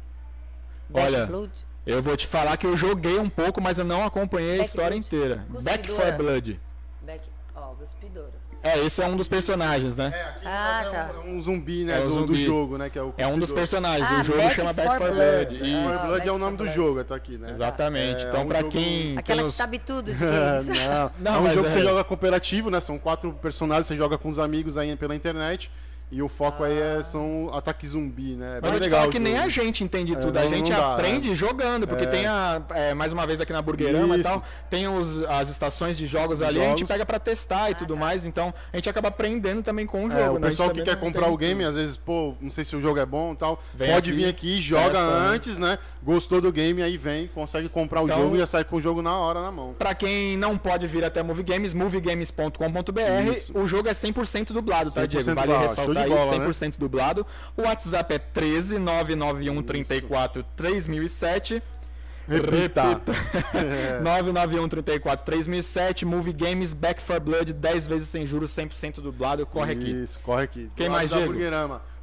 Black Olha, Blood. Eu vou te falar que eu joguei um pouco, mas eu não acompanhei a Back história Blood. inteira. Back for Cuspidora. Blood. Black, ó, cuspidora. É, esse é um dos personagens, né? É, aqui Ah, é um- tá. é um zumbi, né? É do, do zumbi. jogo, né? Que é, o É um dos personagens. Ah, o jogo Back chama Back for Blood. Blood. Ah, Isso. For Blood é o nome do jogo, tá aqui, né? Exatamente. É então, um pra jogo- quem. Aquela que sabe tudo de games. não, Não, é um mas jogo que você joga cooperativo, né? São quatro personagens, você joga com os amigos aí pela internet. E o foco aí é, são ataques zumbi, né? É Mas bem vou te legal. falar o que nem jogo. a gente entende É, tudo. a gente dá, aprende né? jogando, porque É. tem a. é, mais uma vez aqui na Burgerama e tal, tem os, as estações de jogos ali, a gente Jogos. pega pra testar e Ah, tudo tá. mais. Então a gente acaba aprendendo também com o jogo. É, o né? Pessoal que quer comprar o game, tudo. às vezes, pô, não sei se o jogo é bom e tal, Vem pode aqui, vir aqui, joga testa antes, né? Gostou do game, aí vem, consegue comprar o Então- jogo e já sai com o jogo na hora na mão. Pra quem não pode vir até Movie Games, moviegames.com.br. O jogo é 100% dublado, tá, 100% Diego? Vale. Show ressaltar de aí, bola, né? 100% dublado. O WhatsApp é 13 991 34 3007. Repita. Repita. 991 34 3007, Movie Games, Back for Blood, 10 vezes sem juros, 100% dublado. Corre aqui. Isso, corre aqui. Quem mais, Diego?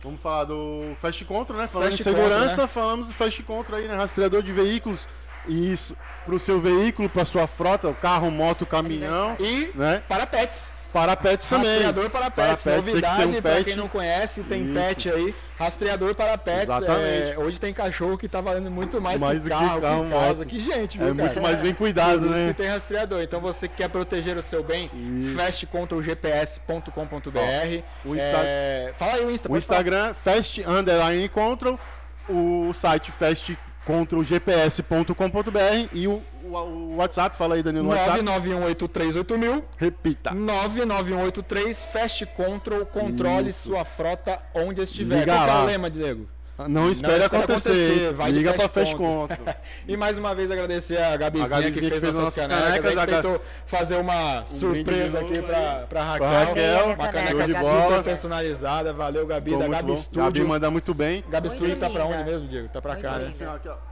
Vamos falar do Fast Control, né? Falando Fast em segurança, Control, né? falamos do Fast Control aí, né? Rastreador de veículos. Isso, pro seu veículo, pra sua frota, o carro, moto, caminhão, E né? para pets. Para pets também. Rastreador para pets, Para que novidade um para quem não conhece, tem Isso. pet aí, rastreador para pets. É, hoje tem cachorro que tá valendo muito mais, Mais que do que carro, carro, que casa, moto. que gente, viu, É muito cara? mais bem cuidado, Por isso né? que tem rastreador. Então você que quer proteger o seu bem, fastcontrolgps.com.br. o Insta- É, Fala aí o Insta. O falar. Instagram, Fast Underline Control, o site fastcontrolgps.com.br e o, o, o WhatsApp, fala aí, Danilo, no WhatsApp. 991838000 Repita. 99183 Fast Control, controle Isso. sua frota onde estiver. Liga Qual que é lá. o lema, Diego? Não espere espera acontecer. acontecer, vai Liga pra Fast Control. E mais uma vez agradecer a Gabizinha, A Gabizinha que fez, que fez nossas nossas canecas. canecas, A tentou fazer uma surpresa brinde aqui novo pra, Raquel. Pra Raquel, uma caneca, caneca de super bola. personalizada. Valeu, Gabi, Ficou da Gabi bom. Studio. Gabi manda muito bem. Gabi Muito Studio tá pra linda. onde mesmo, Diego? Tá pra Muito cá, né? linda. Aqui, ó.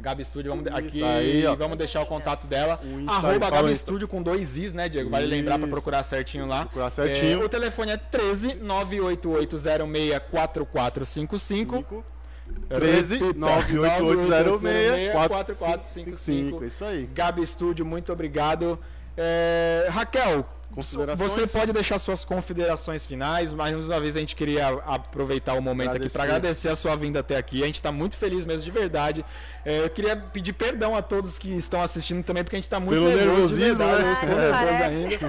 Gabi Studio, vamos Isso aqui aí, vamos deixar o contato dela. O Arroba Gabi aí. Studio com dois Is, né, Diego? Vale lembrar pra Isso. procurar certinho lá. Procurar certinho. É, o telefone é 13 988064455. 13 Repita, 98806 4455. Isso aí. Gabi Studio, muito obrigado. É, Raquel, Considerações? você pode deixar suas considerações finais, mas mais uma vez a gente queria aproveitar o momento aqui para Agradecer. agradecer a sua vinda até aqui. A gente está muito feliz mesmo, de verdade. É, eu queria pedir perdão a todos que estão assistindo também, porque a gente está muito Pelo nervoso, nervosismo, né? Eu estou Ah, não nervoso parece.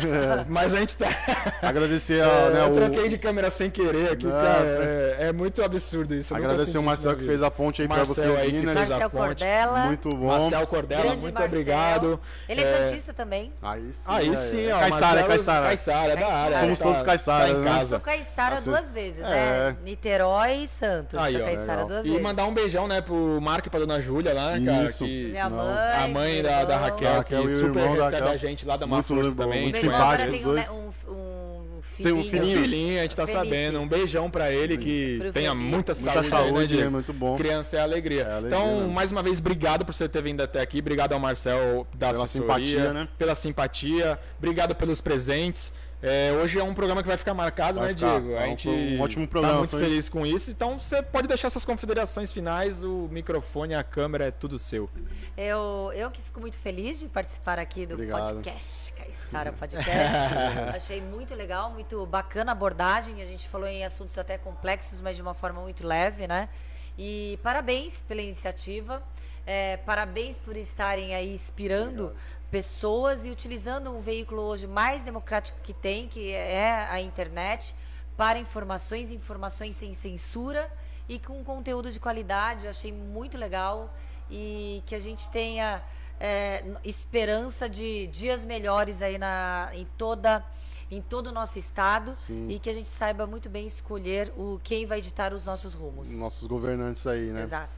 ainda. Mas a gente tá. Agradecer a, É, né, eu o- troquei de câmera sem querer aqui, cara. pra- É, é muito absurdo isso. eu Agradecer o Marcel que fez a ponte aí pra você aí vir, que né? fez a Marcel ponte. Cordela. Muito bom. Marcel Cordela, Grande muito Marcel. obrigado. Ele é, Santista também. Aí sim. Aí é, sim, é ó. Caissara, é Caissara. Caissara, é da Caissara. área. Somos tá- todos Caissara, Tá em né? Eu casa. sou Caiçara Ah, você- duas vezes, É. né? Niterói e Santos. Aí, sou legal. duas E vezes. mandar um beijão, né, pro Marco e pra dona Júlia lá, né, cara? Isso. Que Minha mãe. a mãe da, da. Raquel, Raquel e que super da recebe a gente lá, dá uma Muito força também. muito irmão agora simpático, tem um, um Tem um filhinho. Um filhinho. filhinho, a gente tá Felipe. sabendo. Um beijão pra ele, que Pro tenha Felipe. muita Muita saúde, saúde, aí, né, é muito bom. Criança é alegria. É alegria, então, né? mais uma vez, obrigado por você ter vindo até aqui. Obrigado ao Marcel da Pela simpatia, né? pela simpatia. Obrigado pelos presentes. É, hoje é um programa que vai ficar marcado, Vai né, ficar. Diego? É A um gente pro- um ótimo tá programa, muito foi. feliz com isso. Então, você pode deixar suas confederações finais. O microfone, a câmera, é tudo seu. Eu, eu que fico muito feliz de participar aqui do Obrigado. podcast, Caissara Podcast. Achei muito legal, muito bacana a abordagem. A gente falou em assuntos até complexos, mas de uma forma muito leve, né? E parabéns pela iniciativa. É, parabéns por estarem aí inspirando pessoas e utilizando um veículo hoje mais democrático que tem, que é a internet, para informações, informações sem censura e com conteúdo de qualidade. Eu achei muito legal e que a gente tenha é, esperança de dias melhores aí na, em toda em todo o nosso estado Sim. e que a gente saiba muito bem escolher o quem vai ditar os nossos rumos. Nossos governantes aí, né? Exato.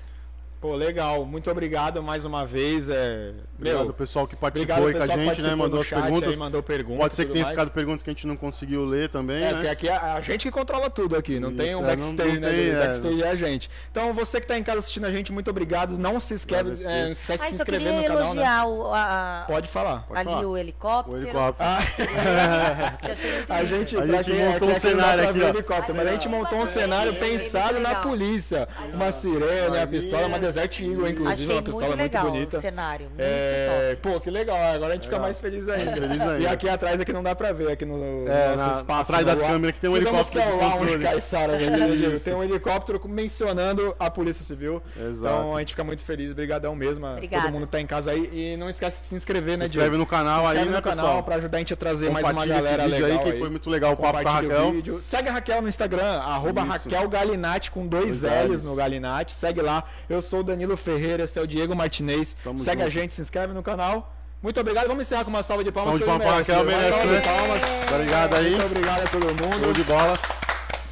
Pô, legal. Muito obrigado mais uma vez. É... Obrigado Meu, pessoal que participou aí com a gente, né? Mandou as perguntas. aí, mandou perguntas. Pode ser que tenha mais. ficado pergunta que a gente não conseguiu ler também, É, né? porque aqui é a gente que controla tudo aqui, não tem Isso, um é, não- backstage, não né? tem, Diego? é. backstage é a gente. Então, você que tá em casa assistindo a gente, muito obrigado. Não se esquece, é, não esquece de Ah, se inscrever no canal, né? elogiar o, a, a- Pode falar. Pode ali falar. o helicóptero. O helicóptero. Ah, que eu achei muito a gente, A gente quem é- montou um é cenário pra aqui, ver o ó. helicóptero, mas a gente montou um cenário pensado na polícia. Uma sirene, a pistola, uma Desert Eagle, inclusive, Achei uma pistola muito muito, legal bonita. o cenário. Muito É, top. pô, que legal. Agora a gente fica Legal. mais feliz ainda. Feliz ainda. E aqui atrás aqui não dá pra ver, aqui no, no É, nosso na- espaço. atrás no das câmeras que tem um Digamos helicóptero que é o lounge. Caissara, né. Tem um helicóptero mencionando a Polícia Civil. Exato. Então a gente fica muito feliz, brigadão mesmo. Obrigada. Todo mundo que tá em casa aí. E não esquece de se inscrever, Se né, inscreve Diego? no canal se aí, inscreve né, no canal pessoal? pra ajudar a gente a trazer mais uma galera legal aí, que foi muito legal o papo com a Raquel. Segue a Raquel no Instagram, arroba. Raquel Galinatti com dois L's no Galinatti. Segue lá. Eu sou o Danilo Ferreira, esse é o Diego Martinez. Tamo Segue a junto. gente, se inscreve no canal. Muito obrigado. Vamos encerrar com uma salva de palmas. Salva de palmas merece. Uma salva de palmas. Obrigado aí. Muito obrigado a todo Show mundo. de bola.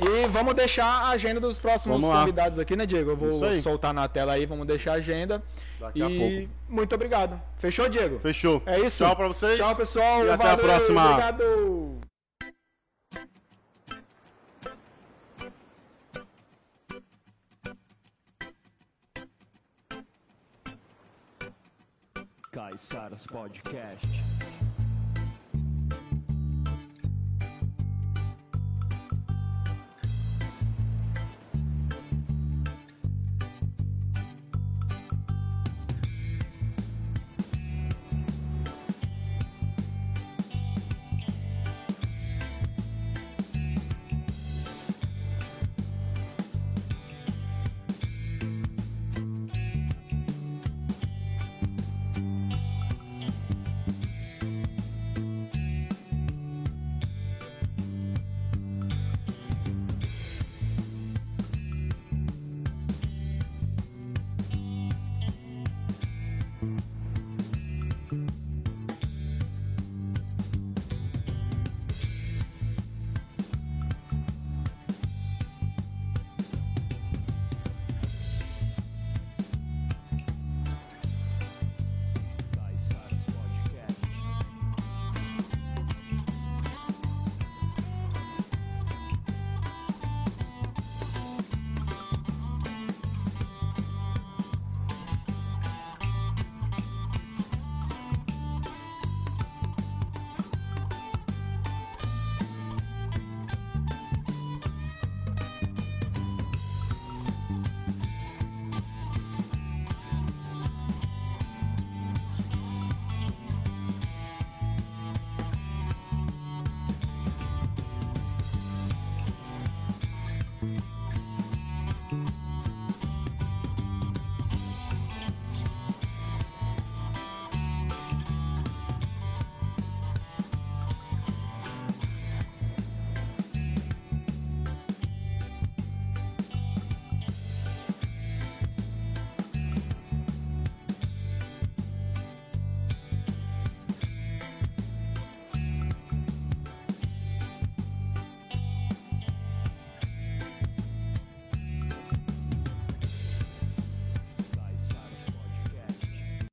E vamos deixar a agenda dos próximos convidados aqui, né, Diego? Eu vou soltar na tela aí, vamos deixar a agenda. Daqui e a pouco. muito obrigado. Fechou, Diego? Fechou. É isso. Tchau pra vocês. Tchau, pessoal. E até a Valeu, próxima. Obrigado. Caiçaras Podcast.